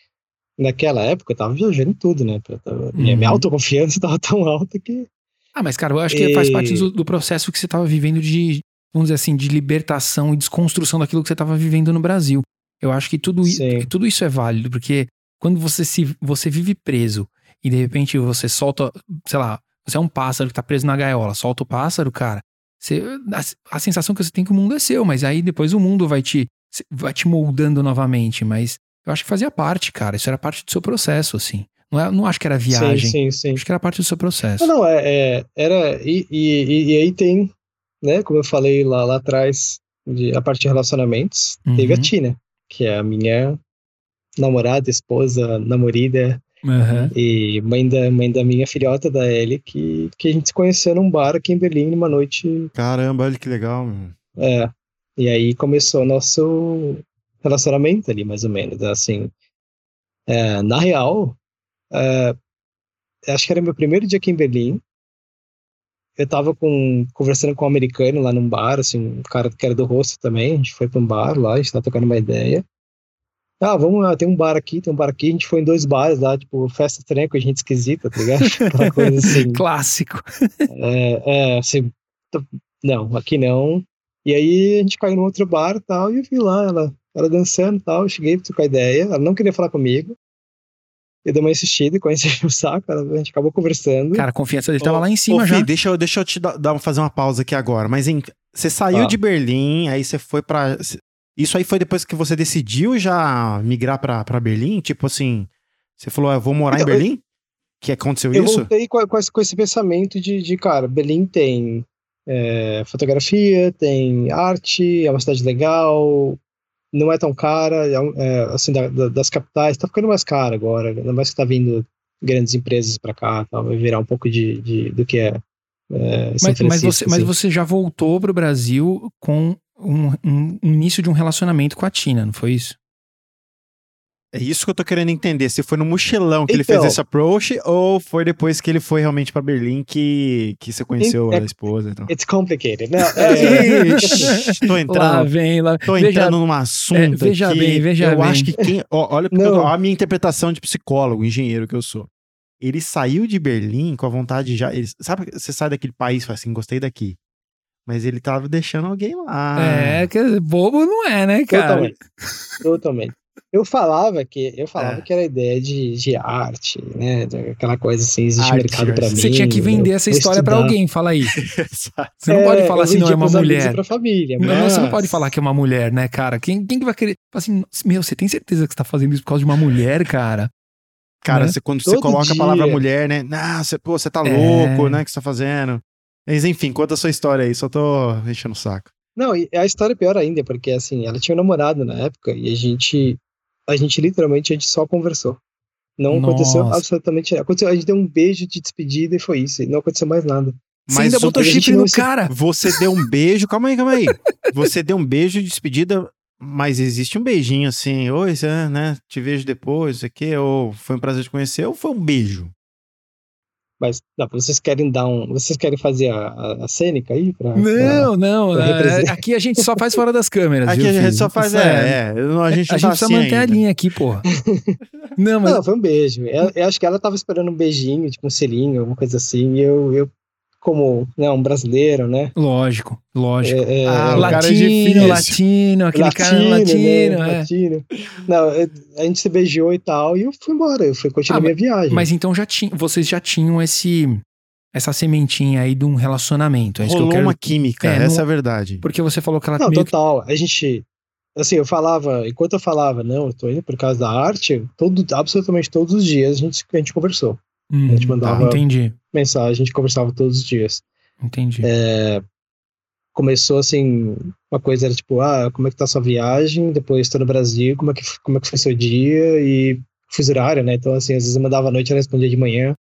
naquela época eu tava viajando em tudo, né? Tava- minha, minha Uhum. autoconfiança tava tão alta que. Ah, mas, cara, eu acho que faz parte do, do processo que você tava vivendo de, vamos dizer assim, de libertação e desconstrução daquilo que você tava vivendo no Brasil. Eu acho que tudo, Sim. tudo isso é válido, porque quando você se você vive preso e de repente você solta, sei lá, você é um pássaro que tá preso na gaiola, solta o pássaro, cara, você, a, a sensação que você tem é que o mundo é seu, mas aí depois o mundo vai te, vai te moldando novamente, mas eu acho que fazia parte, cara, isso era parte do seu processo, assim. Não, é, não acho que era viagem, Sim, sim, sim. acho que era parte do seu processo. Não, não, é, é- era. E, e, e- e aí tem, né, como eu falei lá, lá atrás, de, a parte de relacionamentos, teve a Uhum. Tina, que é a minha namorada, esposa, namorida Aham. e mãe da, mãe da minha filhota, da Ellie, que, que a gente se conheceu num bar aqui em Berlim numa noite. Caramba, olha que legal. É, e aí começou nosso relacionamento ali, mais ou menos. Assim, é, na real, é, acho que era meu primeiro dia aqui em Berlim. Eu tava com, conversando com um americano lá num bar, assim, um cara que era do rosto também. A gente foi pra um bar lá, a gente tava tocando uma ideia. Ah, vamos lá, tem um bar aqui, tem um bar aqui. A gente foi em dois bares lá, tipo, festa estranha com gente esquisita, tá ligado? Aquela coisa assim. Clássico. É, é, assim, não, aqui não. E aí a gente caiu no outro bar e tal, e eu vi lá ela, ela dançando e tal. Eu cheguei pra trocar ideia, ela não queria falar comigo. Eu dei uma insistida e conheci o saco, a gente acabou conversando. Cara, a confiança dele tava lá em cima Ô, já. Fih, deixa eu, deixa eu te dar, fazer uma pausa aqui agora. Mas em- você saiu Ah. de Berlim, aí você foi pra. Isso aí foi depois que você decidiu já migrar pra, pra Berlim? Tipo assim, você falou, ah, eu vou morar em Então, eu- Berlim? Que aconteceu eu isso? voltei com, com esse, com esse pensamento de, de, cara, Berlim tem é, fotografia, tem arte, é uma cidade legal, não é tão cara, é, é, assim, da- da- das capitais, tá ficando mais cara agora, ainda mais que tá vindo grandes empresas pra cá, tá, vai virar um pouco de, de- do que é, é Mas, mas você, mas assim. você já voltou pro Brasil com um, um- um início de um relacionamento com a Tina, não foi isso? É isso que eu tô querendo entender. Se foi no mochilão que ele Então- fez esse approach ou foi depois que ele foi realmente pra Berlim que, que você conheceu É- a esposa? Então. It's complicated. Não, é, Ixi, tô Lá entrando. vem, lá. Tô veja- entrando num assunto é, veja bem, veja eu bem. acho que quem... ó, olha eu a minha interpretação de psicólogo, engenheiro que eu sou. Ele saiu de Berlim com a vontade já... ele- sabe, você sai daquele país e fala assim, gostei daqui. Mas ele tava deixando alguém lá. É, que bobo não é, né, cara? totalmente. Totalmente. Eu falava que eu falava É. que era ideia de, de arte, né? Aquela coisa assim, existe Arte, mercado pra arte. mim. Você tinha que vender essa história pra estudar. alguém, fala aí. Você não pode falar assim, não, é uma mulher. Pra família, Não, mas... você não pode falar que é uma mulher, né, cara? Quem, quem que vai querer? Assim, meu, você tem certeza que você tá fazendo isso por causa de uma mulher, cara? Cara, Né? você, quando você Todo coloca a palavra dia. mulher, né? Não, você, pô, você tá É. louco, né? O que você tá fazendo? Mas enfim, conta a sua história aí, só tô enchendo o saco. Não, e a história é pior ainda, porque assim, ela tinha um namorado na época e a gente, a gente literalmente, a gente só conversou. Não aconteceu Nossa. absolutamente nada. Aconteceu, a gente deu um beijo de despedida e foi isso. E não aconteceu mais nada. Você ainda botou não no se- cara. Você deu um beijo, calma aí, calma aí. Você deu um beijo de despedida, mas existe um beijinho assim, oi, né? Te vejo depois, isso aqui, ou foi um prazer te conhecer, ou foi um beijo? Mas não, vocês querem dar um. Vocês querem fazer a, a, a cênica aí? Pra, Não, não. pra é, aqui a gente só faz fora das câmeras. Aqui viu, a gente filho? só faz, é, é, não, a gente A gente tá precisa assim manter a ainda. linha aqui, porra. Não, mas Não, foi um beijo. Eu, eu acho que ela tava esperando um beijinho, tipo um selinho, alguma coisa assim. E eu, eu como né, um brasileiro, né? lógico, lógico. É, é, Ah, o cara é latino, difícil. latino, aquele cara latino, né? é. Latino. Não, eu- a gente se beijou e tal, e eu fui embora. Eu fui continuar Ah, minha viagem. Mas então já tinha, vocês já tinham esse essa sementinha aí de um relacionamento. É isso que eu Rolou quero. uma química, É, essa não- é a verdade. Porque você falou que ela Não, meio que- total. A gente. Assim, eu falava, enquanto eu falava, não, eu tô indo por causa da arte, todo, absolutamente todos os dias a gente, a gente conversou. Hum, a gente mandava- Entendi, Mensagem, a gente conversava todos os dias. entendi. É, começou assim, uma coisa era tipo, ah, como é que tá a sua viagem? Depois tô no Brasil, como é que, como é que foi seu dia? E fuso horário, né? Então, assim, às vezes eu mandava à noite, ela respondia de manhã,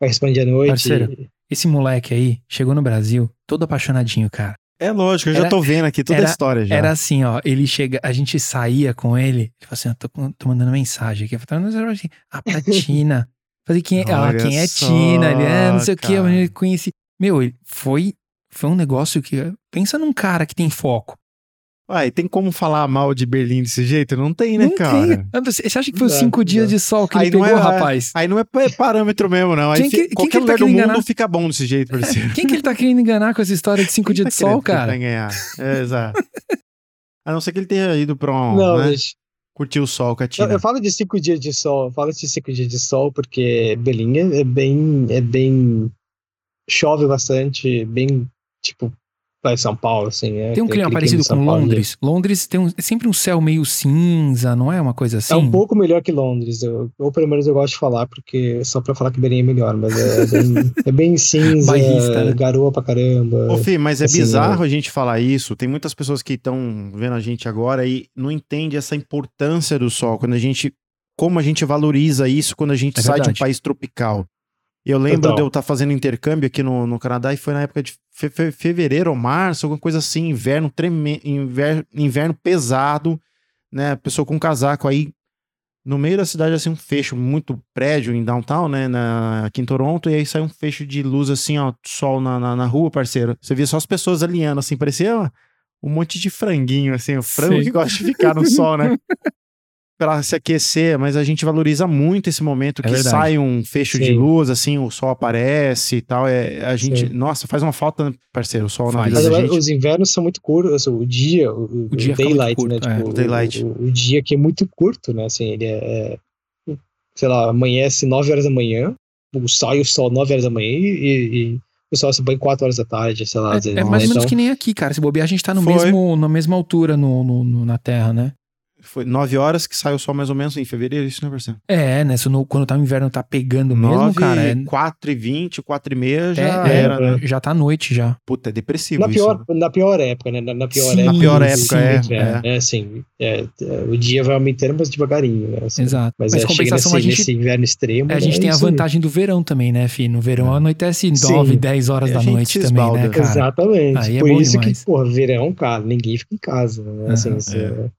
eu respondia à noite. Parceiro. e- Esse moleque aí chegou no Brasil todo apaixonadinho, cara. É lógico, eu já Era- tô vendo aqui toda a era- história já. Era assim, ó, ele chega, a gente saía com ele, ele falou assim, ó, tô, tô mandando mensagem aqui, eu falei, "Tá, assim, ah, pra Tina. Falei, quem é? Ah, quem é só, Tina? Ele, é, não sei o que, cara. eu conheci. Meu, ele foi, foi um negócio que, pensa num cara que tem foco. Uai, tem como falar mal de Berlim desse jeito? Não tem, né, Não cara? tem. André, Você acha que foi os cinco não. dias de sol que Aí ele não pegou, é- rapaz? Aí não é pa- parâmetro mesmo, não. Aí Quem que- quem qualquer que ele tá lugar do querendo mundo enganar? fica bom desse jeito, parceiro. Quem que ele tá querendo enganar com essa história de cinco dias de sol, cara? Vai ganhar. É, exato. A não ser que ele tenha ido pra um, Não, né, gente, curtir o sol com a eu, eu falo de cinco dias de sol, eu falo de cinco dias de sol porque Belém é, é bem, é bem, chove bastante, bem, tipo, vai São Paulo, assim. É, Tem um aquele clima parecido com Paulo, né? Londres. Londres tem um- é sempre um céu meio cinza, não é uma coisa assim? É um pouco melhor que Londres, eu, ou pelo menos eu gosto de falar, porque só pra falar que Belém é melhor, mas é bem, é bem cinza, Bairrista, né? garoa pra caramba. Ô, Fih, mas é assim, bizarro a gente falar isso. Tem muitas pessoas que estão vendo a gente agora e não entendem essa importância do sol. Quando a gente. Como a gente valoriza isso quando a gente É sai de um país tropical. Eu lembro Total. de eu estar fazendo intercâmbio aqui no, no Canadá e foi na época de fe- fe- fevereiro ou março, alguma coisa assim, inverno tremendo, inverno, inverno pesado, né? Pessoa com casaco aí. No meio da cidade, assim, um fecho, muito prédio em downtown, né? Na, aqui em Toronto, e aí sai um fecho de luz, assim, ó, sol na, na, na rua, parceiro. Você via só as pessoas alinhando, assim, parecia um monte de franguinho, assim, o frango Sei. que gosta de ficar no sol, né? Pra se aquecer, mas a gente valoriza muito esse momento É que verdade. sai um fecho de Sim. luz, assim, o sol aparece e tal. É, a gente, Sim. nossa, faz uma falta, né, parceiro, o sol na Faz. vida Mas da gente. os invernos são muito curtos, assim, o dia, o, O dia o daylight, curto, né? é. Tipo, O daylight. O, o dia aqui é muito curto, né? Assim, ele é, é, sei lá, amanhece 9 horas da manhã, sai o sol 9 horas da manhã e, e o sol se põe 4 horas da tarde, sei lá. É, é né? mais ou menos Então, que nem aqui, cara. Se bobear, a gente tá no Foi. mesmo, na mesma altura no, no- no- na Terra, né? Foi nove horas que sai o sol mais ou menos em fevereiro, isso, né, parceiro? É, né? Se no- quando tá o inverno tá pegando mesmo, Nove, cara. É, quatro e vinte, quatro e meia já é, era, né? já tá noite já. Puta, é depressivo Na isso. pior, na pior época, né? Na, na pior Sim, época. Na pior época, do é, inverno, É, assim, é, é, o dia vai aumentando, mas devagarinho, né? assim. Exato. Mas, Mas, é, compensação, nesse, a gente, nesse inverno extremo. a gente né, tem a vantagem do verão também, né, Fih? No verão É. anoitece Sim. 9, 10 horas da noite também, né, esbalda. cara? Exatamente. Aí é Por isso demais. que, porra, verão, cara, ninguém fica em casa, né? Assim, Aham.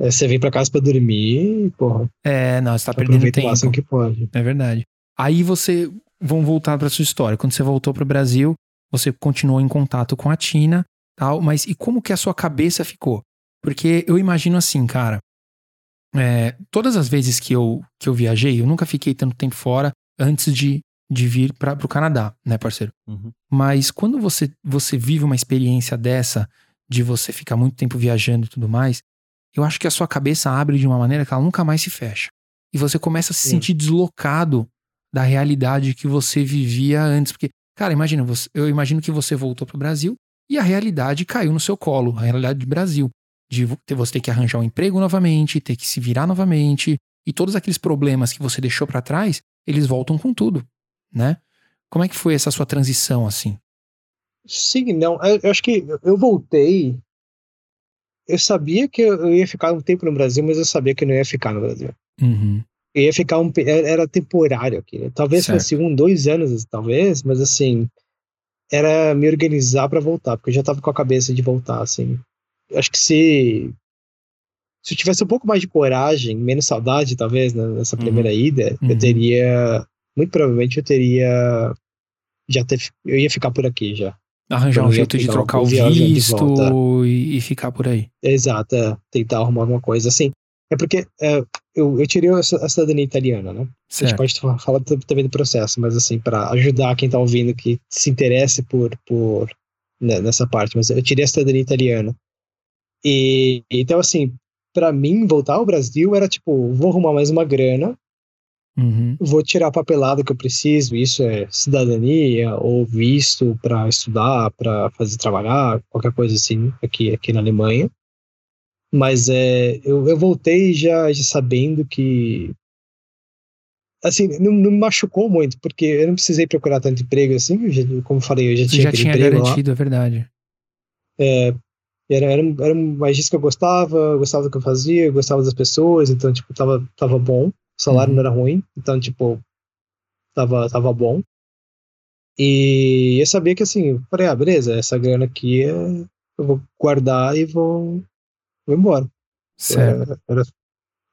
Você, é, você vem pra casa pra dormir e, porra, É, não, você tá perdendo o tempo. máximo que pode. É verdade. Aí você, vamos voltar pra sua história. Quando você voltou pro Brasil, você continuou em contato com a Tina, tal, mas e como que a sua cabeça ficou? Porque eu imagino assim, cara, é, todas as vezes que eu, que eu viajei, eu nunca fiquei tanto tempo fora antes de, de vir para pro Canadá, né, parceiro? Uhum. Mas quando você, você vive uma experiência dessa, de você ficar muito tempo viajando e tudo mais, eu acho que a sua cabeça abre de uma maneira que ela nunca mais se fecha. E você começa a se Sim. sentir deslocado da realidade que você vivia antes. Porque, cara, imagina, eu imagino que você voltou pro Brasil e a realidade caiu no seu colo, a realidade do Brasil. De você ter que arranjar um emprego novamente, ter que se virar novamente. E todos aqueles problemas que você deixou pra trás, eles voltam com tudo, né? Como é que foi essa sua transição, assim? Sim, não. Eu, eu acho que eu voltei. Eu sabia que eu ia ficar um tempo no Brasil, mas eu sabia que eu não ia ficar no Brasil. Uhum. Eu ia ficar um. Era temporário aqui. né? Talvez Certo. fosse um, dois anos, talvez, mas assim. Era me organizar pra voltar, porque eu já tava com a cabeça de voltar, assim. Eu acho que se. Se eu tivesse um pouco mais de coragem, menos saudade, talvez, né, nessa Uhum. primeira ida, Uhum. eu teria. Muito provavelmente eu teria. Já ter, eu ia ficar por aqui já. Arranjar um jeito de trocar o visto e, e ficar por aí. Exato, é, tentar arrumar alguma coisa. Assim, é porque é, eu, eu tirei a ci- a cidadania italiana, né? A gente Certo. pode fa- falar também do processo, mas assim, para ajudar quem tá ouvindo que se interesse por, por né, nessa parte, mas eu tirei a cidadania italiana. E então, assim, para mim, voltar ao Brasil era tipo, vou arrumar mais uma grana, Uhum. vou tirar a papelada que eu preciso, isso é cidadania ou visto para estudar, para fazer trabalhar, qualquer coisa assim, aqui, aqui na Alemanha. Mas é, eu, eu voltei já, já sabendo que. Assim, não, não me machucou muito, porque eu não precisei procurar tanto emprego assim, já- como falei, eu já tinha já tinha emprego lá. garantido, é verdade. Era, era, era mais disso que eu gostava, eu gostava do que eu fazia, eu gostava das pessoas, então, tipo, tava, tava bom. O salário Uhum. não era ruim, então, tipo, tava, tava bom. E eu sabia que, assim, eu falei, ah, beleza, essa grana aqui é, eu vou guardar e vou, vou embora. Certo, Era- era-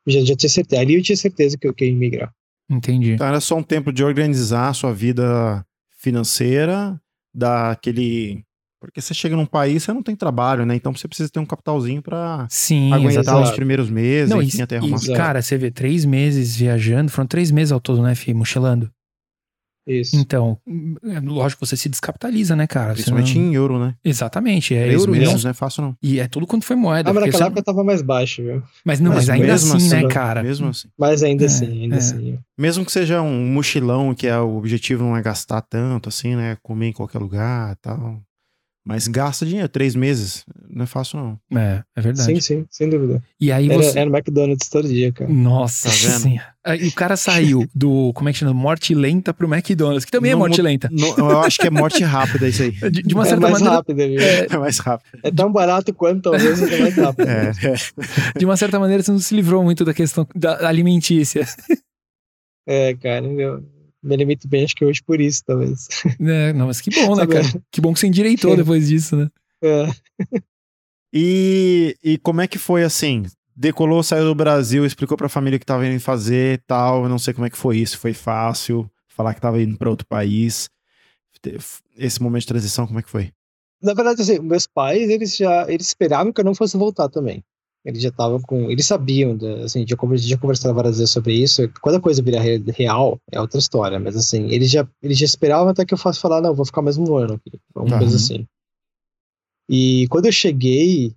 já, já tinha certeza, ali eu tinha certeza que eu queria imigrar. entendi. Então era só um tempo de organizar a sua vida financeira, dar aquele. Porque você chega num país, você não tem trabalho, né? Então você precisa ter um capitalzinho pra Sim, aguentar exato. os primeiros meses, Não, enfim, e, até e, arrumar. Exato. cara, você vê três meses viajando, foram três meses ao todo, né, Fih, mochilando. Isso. Então, é lógico, você se descapitaliza, né, cara? Você Principalmente não- em euro, né? Exatamente, é euro meses não- não é fácil, não. E é tudo quanto foi moeda. Ah, mas naquela você- época tava mais baixo, viu? Mas não, mas, ainda mesmo assim, né, assim, cara? Mesmo assim. Mas ainda É, assim, ainda é. assim. Mesmo que seja um mochilão, que é o objetivo não é gastar tanto, assim, né? Comer em qualquer lugar e tal. Mas gasta dinheiro, três meses. Não é fácil, não. É, é verdade. Sim, sim, sem dúvida. E aí Era, você. era McDonald's todo dia, cara. Nossa Tá vendo? senhora. Aí o cara saiu do, como é que chama? Morte lenta pro McDonald's, que também é morte lenta. Não, eu acho que é morte rápida isso aí. De, de uma é certa mais maneira, rápido, viu? é, É mais rápido. É tão barato quanto talvez seja mais rápido. É, é. de uma certa maneira, você não se livrou muito da questão da alimentícia. É, cara, me limito bem, acho que hoje por isso, talvez. É, não, mas que bom, né, cara? Que bom que você endireitou É. depois disso, né? É. E, e como é que foi assim? Decolou, saiu do Brasil, explicou pra família que tava indo fazer e tal. Eu não sei como é que foi isso. Foi fácil falar que tava indo pra outro país. Esse momento de transição, como é que foi? Na verdade, assim, meus pais, eles já eles esperavam que eu não fosse voltar também. Eles já estavam com. Eles sabiam, assim, já, conver- já conversaram várias vezes sobre isso. Quando a coisa virar re- real, é outra história. Mas, assim, eles já, eles já esperavam até que eu fosse falar: não, vou ficar mais um ano aqui. Uma Uhum. coisa assim. E quando eu cheguei,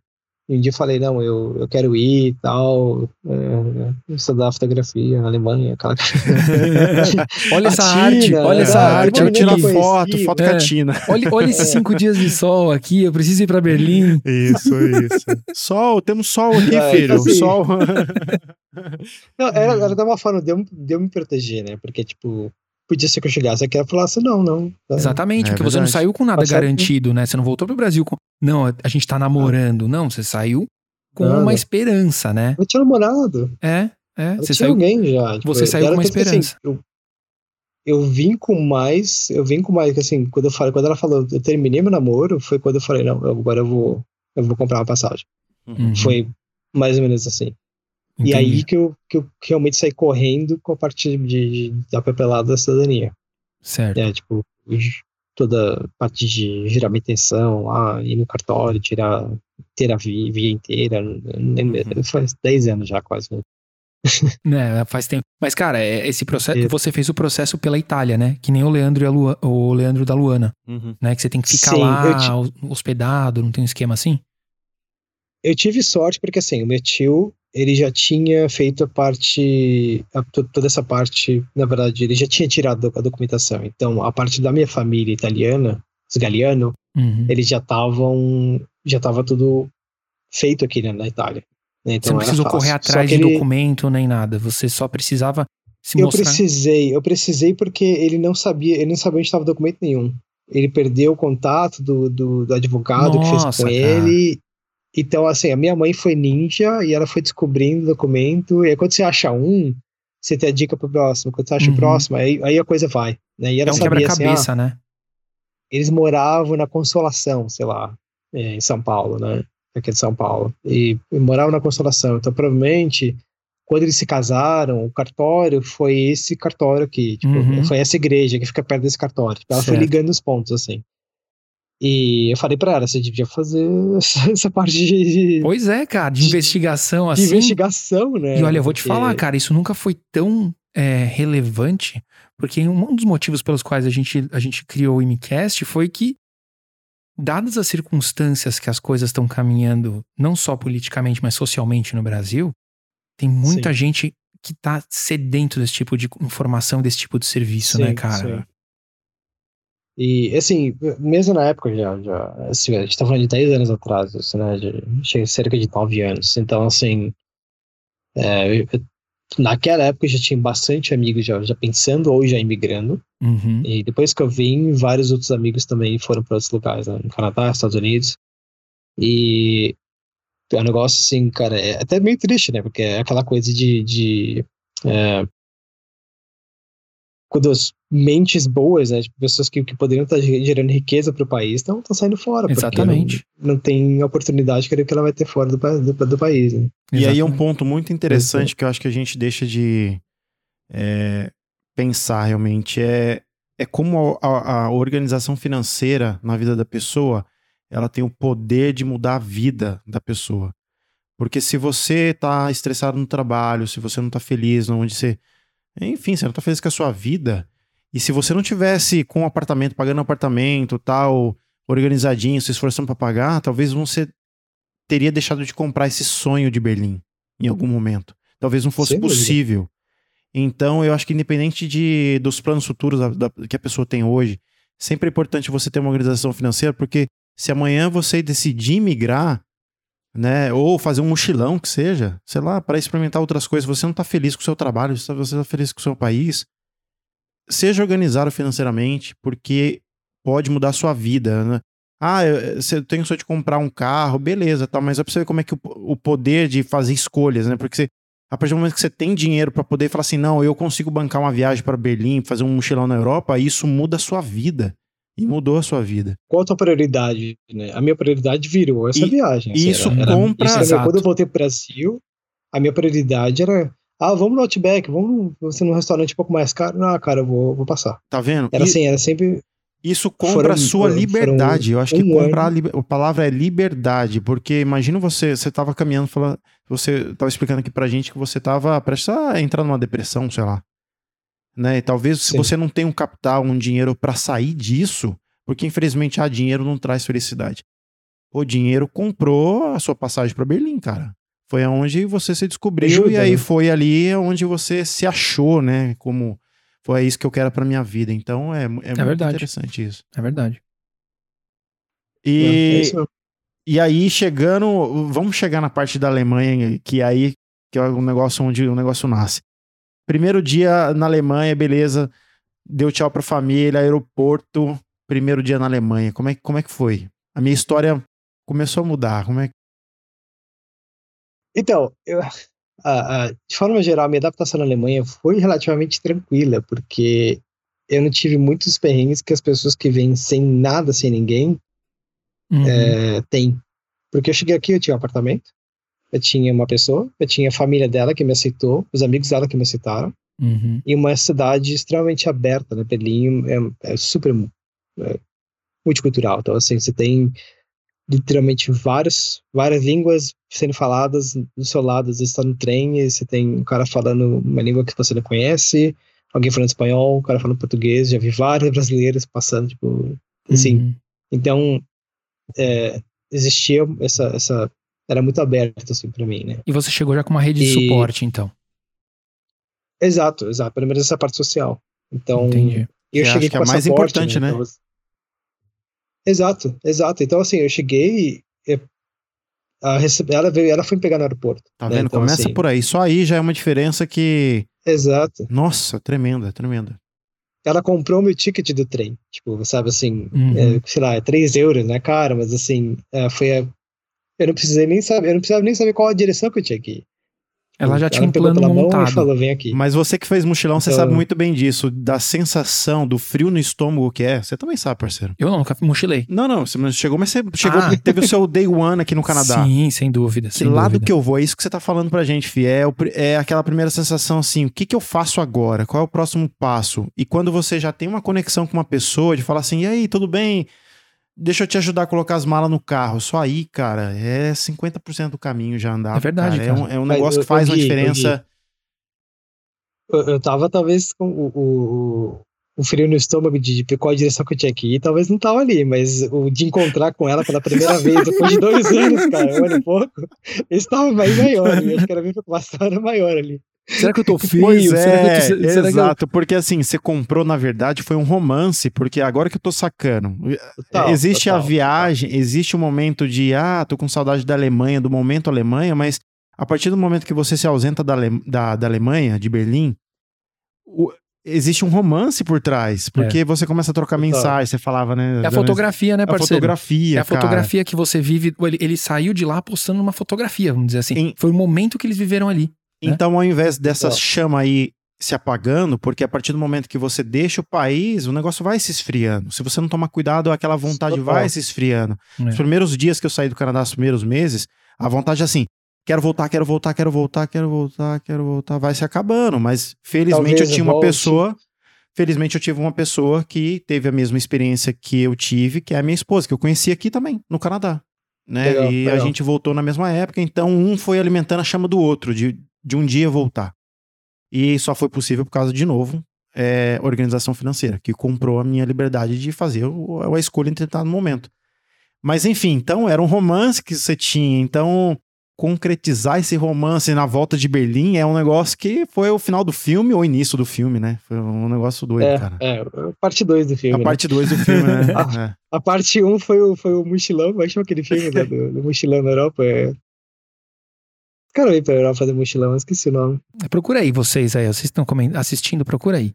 um dia eu falei: não, eu, eu quero ir e tal. É, estudar fotografia na Alemanha, aquela Olha essa China, arte, olha é, essa é, arte Quero eu conheci, foto, foto é. catina. Olha, olha esses cinco dias de sol aqui, eu preciso ir pra Berlim. Isso, isso. Sol, temos sol aqui, É, filho. assim, Sol. Não, era, era de uma forma de eu, de eu me proteger, né? Porque, tipo, podia ser que eu chegasse aqui e falasse, não, não. tá? Exatamente, É porque você não saiu com nada garantido, né? Você não voltou pro Brasil com. Não, a gente tá namorando. Não, você saiu com Nada. uma esperança, né? Eu tinha namorado. É, é. Eu Você tinha saiu. alguém já. tipo, você saiu com uma que, assim, esperança. eu, eu vim com mais, eu vim com mais, que, assim, quando eu falei, quando ela falou, eu terminei meu namoro, foi quando eu falei, não, agora eu vou, eu vou comprar uma passagem. Uhum, Foi mais ou menos assim. E entendi. aí que eu, que eu realmente saí correndo com a parte de, de- da papelada da cidadania. Certo. É, tipo, toda a parte de girar minha intenção lá, ir no cartório, tirar, ter a via, via inteira. Uhum. Faz 10 anos já, quase. né? Né, faz tempo. Mas, cara, é- esse processo. É. Você fez o processo pela Itália, né? Que nem o Leandro e a Lua, o Leandro da Luana, Uhum. né? Que você tem que ficar Sim, lá te- ho- hospedado, não tem um esquema assim? eu tive sorte porque, assim, o meu tio, ele já tinha feito a parte, a, toda essa parte, na verdade, ele já tinha tirado a documentação. Então, a parte da minha família italiana, os Galiano, Uhum. eles já estavam, já estava tudo feito aqui né, na Itália. né? Então, Você não precisou fácil. correr atrás de ele- documento nem nada. Você só precisava se Eu mostrar. precisei, eu precisei porque ele não sabia, ele não sabia onde estava documento nenhum. Ele perdeu o contato do, do, do advogado que fez Nossa, com cara. ele. Então, assim, a minha mãe foi ninja e ela foi descobrindo o documento. E aí, quando você acha um, você tem a dica pro próximo. Quando você acha Uhum. o próximo, aí, aí a coisa vai. Né? E ela É um sabia assim, ah, quebra-cabeça, né? eles moravam na Consolação, sei lá, é, em São Paulo, né? Aqui de São Paulo. E, e moravam na Consolação. Então, provavelmente, quando eles se casaram, o cartório foi esse cartório aqui. Tipo, Uhum. foi essa igreja que fica perto desse cartório. Ela foi Certo. ligando os pontos, assim. E eu falei pra ela, você devia fazer essa, parte de, Pois é, cara, de de- investigação de assim. investigação, né? E olha, eu vou te Porque- falar, cara, isso nunca foi tão é, relevante, porque um dos motivos pelos quais a gente, a gente criou o IMCast foi que, dadas as circunstâncias que as coisas estão caminhando, não só politicamente, mas socialmente no Brasil, tem muita Sim. gente que tá sedento desse tipo de informação, desse tipo de serviço, né, Sim, cara? sim. E, assim, mesmo na época, já, já assim, a gente tá falando de 10 anos atrás, isso, né? De, cerca de 9 anos. Então, assim, é, eu- naquela época eu já tinha bastante amigos já, já pensando ou já imigrando. Uhum. E depois que eu vim, vários outros amigos também foram para outros lugares, né? No Canadá, Estados Unidos. E é um negócio assim, cara, é até meio triste, né? Porque é aquela coisa de. de é, quando as mentes boas, né? Tipo, pessoas que, que poderiam estar ge- gerando riqueza para o país estão saindo fora. porque Exatamente. Não, não tem oportunidade que que ela vai ter fora do, do, do país, né? E aí é um ponto muito interessante que eu acho que a gente deixa de é, pensar realmente. É, é como a, a- a organização financeira na vida da pessoa ela tem o poder de mudar a vida da pessoa. Porque se você tá estressado no trabalho, se você não tá feliz onde você. Enfim, você não tá feliz com a sua vida. E se você não tivesse com o apartamento, pagando um apartamento, tal, organizadinho, se esforçando para pagar, talvez você teria deixado de comprar esse sonho de Berlim em algum momento. Talvez não fosse Sem dúvida. possível. Então, eu acho que independente de, dos planos futuros da- da- que a pessoa tem hoje, sempre é importante você ter uma organização financeira, porque se amanhã você decidir migrar, né, ou fazer um mochilão que seja, sei lá, para experimentar outras coisas, você não tá feliz com o seu trabalho, você tá- você tá feliz com o seu país, seja organizado financeiramente, porque pode mudar a sua vida, né? Ah, eu, você tem só de comprar um carro, beleza, tá, mas é pra você ver como é que o, o poder de fazer escolhas, né? Porque você, a partir do momento que você tem dinheiro para poder falar assim, não, eu consigo bancar uma viagem para Berlim, fazer um mochilão na Europa, isso muda a sua vida. E mudou a sua vida. Qual a tua prioridade? Né? A minha prioridade virou essa E- viagem. assim, isso era- era- compra- isso era- quando eu voltei pro Brasil, a minha prioridade era. Ah, vamos no Outback, vamos você num restaurante um pouco mais caro. Ah, cara, eu vou, vou passar. Tá vendo? Era E- assim, era sempre. Isso compra Foram- a sua foram- liberdade. Eu acho que um comprar a, liber- a palavra é liberdade, porque imagina você, você tava caminhando, falando, você tava explicando aqui pra gente que você tava prestes a entrar numa depressão, sei lá. Né? E talvez se Sim. você não tem um capital, um dinheiro pra sair disso, porque infelizmente ah, dinheiro não traz felicidade. O dinheiro comprou a sua passagem pra Berlim, cara. Foi aonde você se descobriu Ajuda, e aí né? foi ali onde você se achou, né? Como foi isso que eu quero pra minha vida. Então é, é, muito verdade. interessante isso. É verdade. É, E, é e aí, chegando, vamos chegar na parte da Alemanha, que aí que é o negócio onde o negócio nasce. Primeiro dia na Alemanha, beleza. Deu tchau pra família, aeroporto. Primeiro dia na Alemanha. Como é, como é que foi? A minha história começou a mudar. Como é que. Então, eu, a- a- de forma geral, a minha adaptação na Alemanha foi relativamente tranquila, porque eu não tive muitos perrengues que as pessoas que vêm sem nada, sem ninguém, Uhum. é, têm. Porque eu cheguei aqui, eu tinha um apartamento, eu tinha uma pessoa, eu tinha a família dela que me aceitou, os amigos dela que me aceitaram, Uhum. e uma cidade extremamente aberta, né? Berlim é, é super é, multicultural, então assim, você tem literalmente várias, várias línguas sendo faladas do seu lado, às vezes está no trem e você tem um cara falando uma língua que você não conhece, alguém falando espanhol, um cara falando português, já vi vários brasileiros passando, tipo, assim, Uhum. então, é, existia essa, essa, era muito aberto, assim, pra mim, né? E você chegou já com uma rede de E- suporte, então. Exato, exato. Pelo menos essa parte social. Então, Entendi. eu Que cheguei acho que é com a mais passaporte, importante, né? Então, você- Exato, exato. Então, assim, eu cheguei. eu- a recebe- ela, veio, ela foi me pegar no aeroporto. Tá né? vendo? Então, Começa assim, por aí. Só aí já é uma diferença que. Exato. Nossa, tremenda, tremenda. Ela comprou meu ticket do trem. Tipo, sabe assim, Uhum. é, sei lá, é 3 euros, né, cara? Mas assim, é, foi a. Eu não precisei nem saber, eu não precisava nem saber qual a direção que eu tinha que ir. Ela já tinha um plano pela mão montado. e falou, vem aqui. Mas você que fez mochilão, você Então- sabe muito bem disso, da sensação, do frio no estômago que é. Você também sabe, parceiro. Eu nunca mochilei. Não, não, você não chegou, mas você chegou, Ah. teve o seu day one aqui no Canadá. Sim, sem dúvida. Que Sem lado dúvida. que eu vou? É isso que você tá falando pra gente, Fih. É, é aquela primeira sensação assim: o que, que eu faço agora? Qual é o próximo passo? E quando você já tem uma conexão com uma pessoa, de falar assim: e aí, tudo bem? Deixa eu te ajudar a colocar as malas no carro. Só aí, cara, é 50% do caminho já andado. É verdade, É, cara. um, é um negócio ô, que faz ô, uma diferença. Eu, eu tava, talvez, com o, o, o frio no estômago de, de qual a direção que eu tinha que ir, talvez não tava ali, mas o de encontrar com ela pela primeira vez, depois de dois anos, cara, um ano e pouco, isso tava mais maior, e acho que era minha preocupação era maior ali. Será que eu tô feio? Pois será é, que eu tô, será que eu- exato, porque assim, você comprou, na verdade, foi um romance, porque agora que eu tô sacando, Total, existe total, a viagem, existe o momento de, ah, tô com saudade da Alemanha, do momento Alemanha, mas a partir do momento que você se ausenta da, Ale- da, da Alemanha, de Berlim, o- existe um romance por trás, porque você começa a trocar Total. mensagens, você falava, né? É a fotografia, né, a parceiro? fotografia, É a cara. fotografia que você vive. Ele, ele saiu de lá postando uma fotografia, vamos dizer assim. Em- Foi o momento que eles viveram ali. Né? Então, ao invés dessa chama aí se apagando, porque a partir do momento que você deixa o país, o negócio vai se esfriando. Se você não tomar cuidado, aquela vontade Total. vai se esfriando. É. Os primeiros dias que eu saí do Canadá, os primeiros meses, a vontade é assim: quero voltar, quero voltar, quero voltar, quero voltar, quero voltar, vai se acabando. Mas felizmente Talvez eu tinha uma volte. pessoa. Felizmente eu tive uma pessoa que teve a mesma experiência que eu tive, que é a minha esposa, que eu conheci aqui também, no Canadá. Né? Legal, e a legal. gente voltou na mesma época, então um foi alimentando a chama do outro, de, de um dia voltar. E só foi possível por causa, de novo, é, organização financeira, que comprou a minha liberdade de fazer o- a escolha estar no momento. Mas enfim, então era um romance que você tinha. Então, concretizar esse romance na volta de Berlim é um negócio que foi o final do filme ou o início do filme, né? Foi um negócio doido, É, cara. é, a parte 2 do filme. A né? parte 2 do filme, né? É. A parte 1 um foi, o, foi o mochilão, como é que chama aquele filme né, do, do mochilão na Europa? É... Cara, eu ia pra Europa fazer mochilão, eu esqueci o nome. Procura aí, vocês aí. Vocês estão assistindo, procura aí.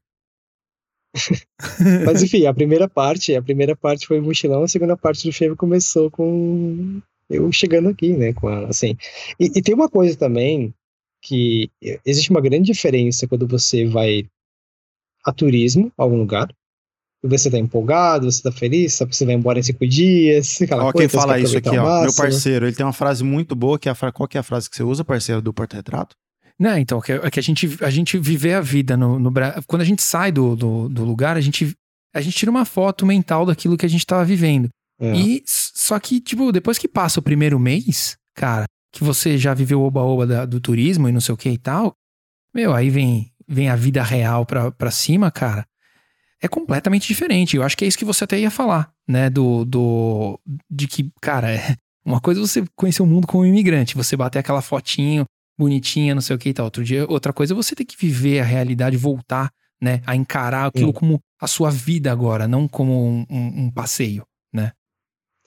Mas enfim, a primeira parte, a primeira parte foi o mochilão, a segunda parte do filme começou com eu chegando aqui, né, com ela, assim. E, e tem uma coisa também que existe uma grande diferença quando você vai a turismo, a algum lugar, você tá empolgado, você tá feliz, sabe que você vai embora em cinco dias, aquela Ó, coisa, quem fala isso aqui, ó. Meu parceiro, ele tem uma frase muito boa, que é a fra... qual que é a frase que você usa, parceiro, do porta-retrato? Não, então, que, é que a gente, a gente viver a vida no, no Brasil. Quando a gente sai do, do, do lugar, a gente, a gente tira uma foto mental daquilo que a gente tava vivendo. É. E só que, tipo, depois que passa o primeiro mês, cara, que você já viveu o oba-oba do turismo e não sei o que e tal, meu, aí vem, vem a vida real pra, pra cima, cara. É completamente diferente. Eu acho que é isso que você até ia falar, né? Do. do de que, cara, é uma coisa é você conhecer o mundo como imigrante, você bater aquela fotinho bonitinha, não sei o que e tal. Outro dia, outra coisa é você ter que viver a realidade, voltar, né? A encarar aquilo Hum. como a sua vida agora, não como um, um- um passeio.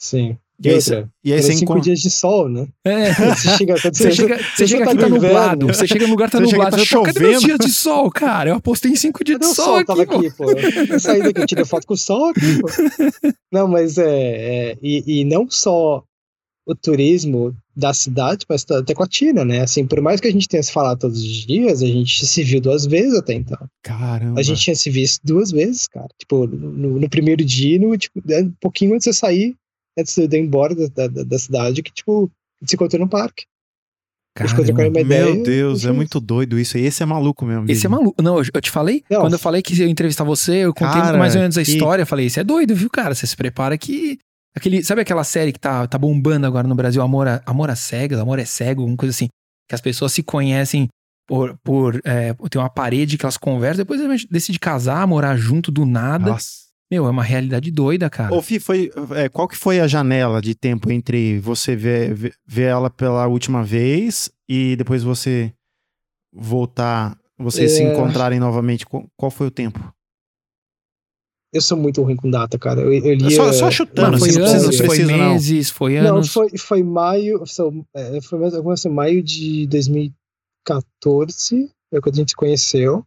Sim. E E aí outra, E aí você cinco encontra... dias de sol, né? É. Você chega, Você chega, você chega tá aqui, tá nublado. Você chega no lugar, tá Você chega, nublado. tá Você fala, Cadê meus chovendo?" dias de sol, cara? Eu apostei em cinco dias Cadê de o sol sol? aqui, Tava pô. aqui, pô. Eu saí daqui, eu tirei foto com o sol aqui, pô. Não, mas é. é e, e não só o turismo da cidade, mas até com a Tina, né? Assim, por mais que a gente tenha se falado todos os dias, a gente se viu duas vezes até então. Caramba. A gente tinha se visto duas vezes, cara. Tipo, no, no primeiro dia, no, tipo, um pouquinho antes de eu sair, antes de eu ir embora da, da, da cidade, que, tipo, a gente se encontrou no parque. Caramba. ideia. Meu Deus, é muito doido isso. E esse é maluco mesmo. Esse é maluco. Não, eu, eu te falei? Não. Quando eu falei que ia entrevistar você, eu contei Cara, mais ou menos a que- história. Eu falei, isso é doido, viu, cara? Você se prepara que. Aquele, sabe aquela série que tá, tá bombando agora no Brasil, Amor a, Amor a Cegas, Amor é Cego, alguma coisa assim. Que as pessoas se conhecem por. por é, tem uma parede que elas conversam, depois elas decidem casar, morar junto do nada. Nossa. Meu, é uma realidade doida, cara. Ô, Fih, foi, é, qual que foi a janela de tempo entre você ver, ver, ver ela pela última vez e depois você voltar, vocês se É. encontrarem novamente? Qual, qual foi o tempo? Eu sou muito ruim com data, cara. Eu, eu lia... Só, só chutando, Mano, assim, foi não precisa, anos, não foi precisa, não. meses, foi Não, anos. foi, foi maio, é, foi assim, maio de 2014, é quando a gente se conheceu.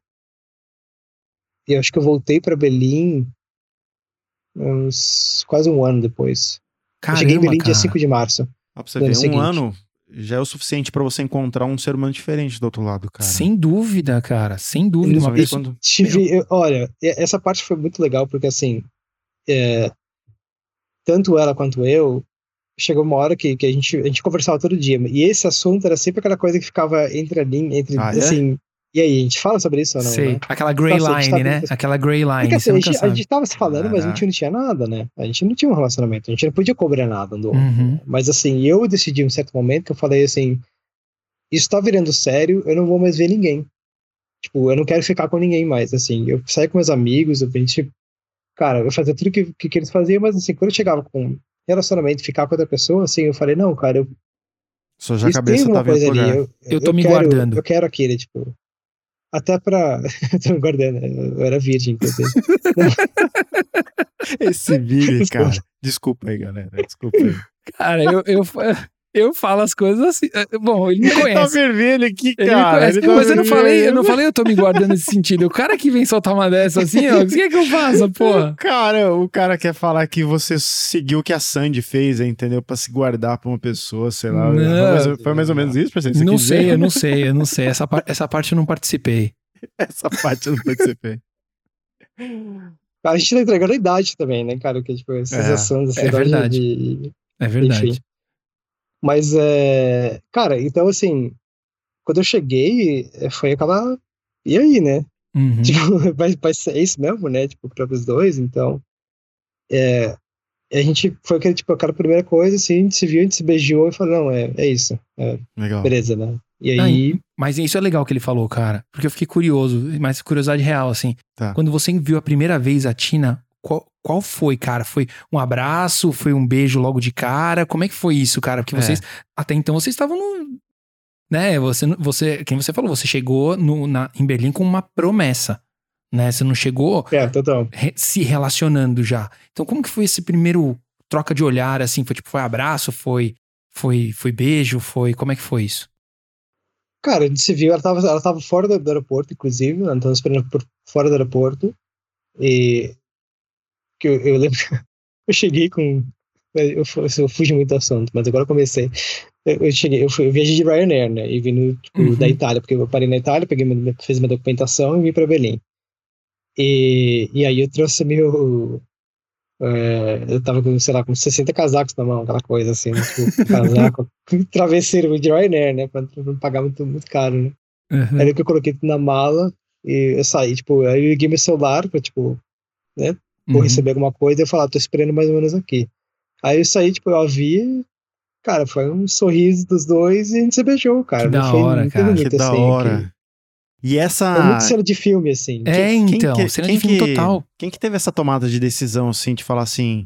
E acho que eu voltei pra Berlim uns quase um ano depois. eu cheguei em Caramba, Berlim cara. dia 5 de março. Ó, pra você ver, um ano já é o suficiente pra você encontrar um ser humano diferente do outro lado, cara. Sem dúvida, cara. Sem dúvida. Uma pessoa... quando- Tive, eu- olha, essa parte foi muito legal, porque assim, é, tanto ela quanto eu, chegou uma hora que, que a, gente, a gente conversava todo dia, e esse assunto era sempre aquela coisa que ficava entre a linha, entre, Ah, é? E aí, a gente fala sobre isso ou não, Sei. né? Aquela gray Nossa, line, tá né? Aquela gray line. Porque assim, a gente, a gente tava se falando, mas a gente não tinha nada, né? A gente não tinha um relacionamento, a gente não podia cobrar nada um do outro. Uhum. Mas assim, eu decidi em um certo momento que eu falei assim, isso tá virando sério, eu não vou mais ver ninguém. Tipo, eu não quero ficar com ninguém mais, assim. Eu saí com meus amigos, eu, a gente, cara, eu fazia tudo que, que, que eles faziam, mas assim, quando eu chegava com relacionamento, ficar com outra pessoa, assim, eu falei, não, cara, eu Só já a cabeça tá uma vindo ali. Eu, Eu tô me quero, guardando. Eu quero aquele, tipo. Até pra. tô me guardando, né? eu era virgem, inclusive. Esse vídeo, cara. Desculpa aí, galera. Desculpa aí. Cara, eu, eu, eu falo as coisas assim. eh, Bom, ele me Ele tá conhece. vermelho aqui, Ele me cara. conhece. ele tá mas eu não falei, eu vermelho. não falei, eu tô me guardando nesse sentido. O cara que vem soltar uma dessa assim, ó, o que é que eu faço, porra? Cara, o cara quer falar que você seguiu o que a Sandy fez, entendeu? Pra se guardar pra uma pessoa, sei lá. Não. Foi mais, ou menos isso, presidente? Você Não dizer? sei, eu não sei, eu não sei. Essa, par- essa parte eu não participei. Essa parte eu não participei. A gente tá entregando a idade também, né, cara? Que, tipo, essas É, ações assim, é da- verdade. de- É verdade. Enfim. Mas, é. Cara, então, assim. Quando eu cheguei, é, foi aquela. E aí, né? Uhum. Tipo, vai, vai ser isso mesmo, né? Tipo, para os dois, então. É, a gente foi aquele, tipo, aquela primeira coisa, assim, a gente se viu, a gente se beijou e falou, não, é, é isso. É, Legal. beleza, né? E Ah, aí. Mas isso é legal que ele falou, cara. Porque eu fiquei curioso, mas curiosidade real, assim. Tá. Quando você viu a primeira vez a Tina, qual, qual foi, cara? Foi um abraço? Foi um beijo logo de cara? Como é que foi isso, cara? Porque É. vocês, até então, vocês estavam no. Né, você, você, quem você falou, você chegou no, na, em Berlim com uma promessa, né? Você não chegou É, total. re- se relacionando já. Então, como que foi esse primeiro troca de olhar, assim? Foi tipo, foi abraço? Foi, foi, foi beijo? Foi, como é que foi isso? Cara, a gente se viu, ela tava, ela tava fora do, do aeroporto, inclusive, ela tava esperando por fora do aeroporto. E. Que eu, eu lembro. Eu cheguei com. Eu, fu- eu fugi muito do assunto, mas agora eu comecei. Eu, eu cheguei, eu, fui, eu viajei de Ryanair, né? E vim tipo, Uhum. da Itália, porque eu parei na Itália, peguei minha, fiz minha documentação e vim pra Berlim. E, e aí eu trouxe meu. é, eu tava com, sei lá, com 60 casacos na mão, aquela coisa assim, né? Tipo, casaco, travesseiro de Ryanair, né? Pra não pagar muito, muito caro, né? Uhum. Aí que eu coloquei tudo na mala e eu saí, tipo, aí eu liguei meu celular pra, tipo, vou Uhum. receber alguma coisa e eu falar, tô esperando mais ou menos aqui. Aí eu saí, tipo, eu a vi, cara, foi um sorriso dos dois e a gente se beijou, cara. Que da foi hora, muito cara. bonito, Que da assim, hora. E que- essa. Foi muito cena de filme, assim. É, Quem- quem então, que- cena quem de filme que- total. Quem que teve essa tomada de decisão, assim, de falar assim,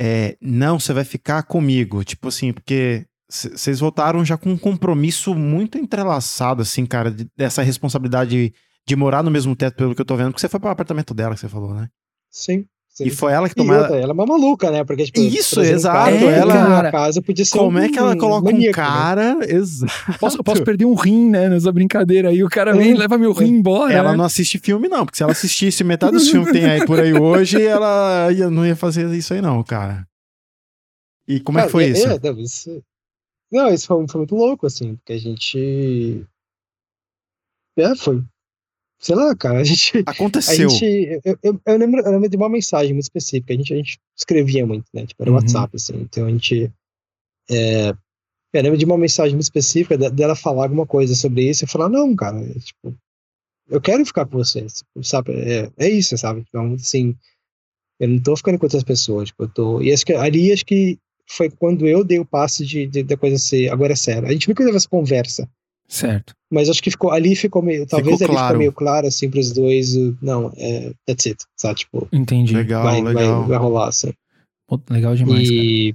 é, não, você vai ficar comigo, tipo assim, porque vocês voltaram já com um compromisso muito entrelaçado, assim, cara, de- dessa responsabilidade de morar no mesmo teto, pelo que eu tô vendo, porque você foi pro apartamento dela, que você falou, né? Sim. sim. E foi ela que tomou... outra, ela é uma maluca, né? Porque, tipo, Isso, um exato, cara ela- cara, casa podia ser Como um é que ela coloca um maníaco, né? cara... Exato. Posso, eu posso perder um rim, né, nessa brincadeira aí. O cara vem e É. leva meu rim embora. Ela né? não assiste filme, não, porque se ela assistisse metade dos filmes que tem aí por aí hoje, ela ia- não ia fazer isso aí, não, cara. E como é que Cara, foi é- isso? é, não, isso? Não, isso foi, foi muito louco, assim, porque a gente. É, foi. Sei lá, cara, a gente. A Aconteceu. gente eu, eu, eu lembro, eu lembro de uma mensagem muito específica. A gente, a gente escrevia muito, né? Tipo, era Uhum. WhatsApp, assim. Então a gente. É, eu lembro de uma mensagem muito específica de- dela falar alguma coisa sobre isso e falar: não, cara, é, tipo, eu quero ficar com você, tipo, sabe? É, é isso, sabe? Então, assim, eu não tô ficando com outras pessoas, tipo, eu tô. E acho que ali acho que foi quando eu dei o passo de, de, da coisa ser agora é sério. A gente nunca teve essa conversa Certo. Mas acho que ficou ali ficou meio. Talvez Ficou ali claro. ficou meio claro, assim, pros dois. Não, é. That's it. Sabe? Tipo, Entendi. Legal, vai, legal. vai, vai rolar, assim. Pô, legal demais, cara. E.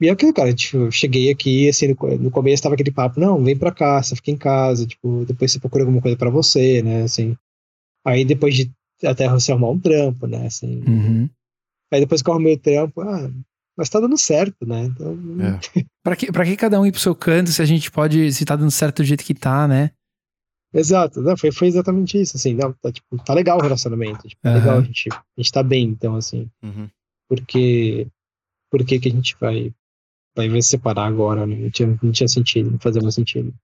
E é aquilo, cara, tipo, eu cheguei aqui, assim, no, no começo tava aquele papo, não, vem pra cá, você fica em casa, tipo, depois você procura alguma coisa pra você, né, assim. Aí depois de até você arrumar um trampo, né, assim. Uhum. Aí depois que eu arrumei o trampo, ah, mas tá dando certo, né, então... É. Pra, que, pra que cada um ir pro seu canto se a gente pode, se tá dando certo do jeito que tá, né? Exato, não, foi, foi exatamente isso, assim, não, tá, tipo, tá legal o relacionamento, tipo, tá Aham. legal, a gente, a gente tá bem, então, assim, Uhum. porque, por que a gente vai, vai, vai se separar agora, né, não tinha, não tinha sentido, não fazia mais sentido.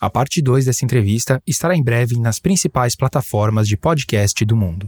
A parte 2 dessa entrevista estará em breve nas principais plataformas de podcast do mundo.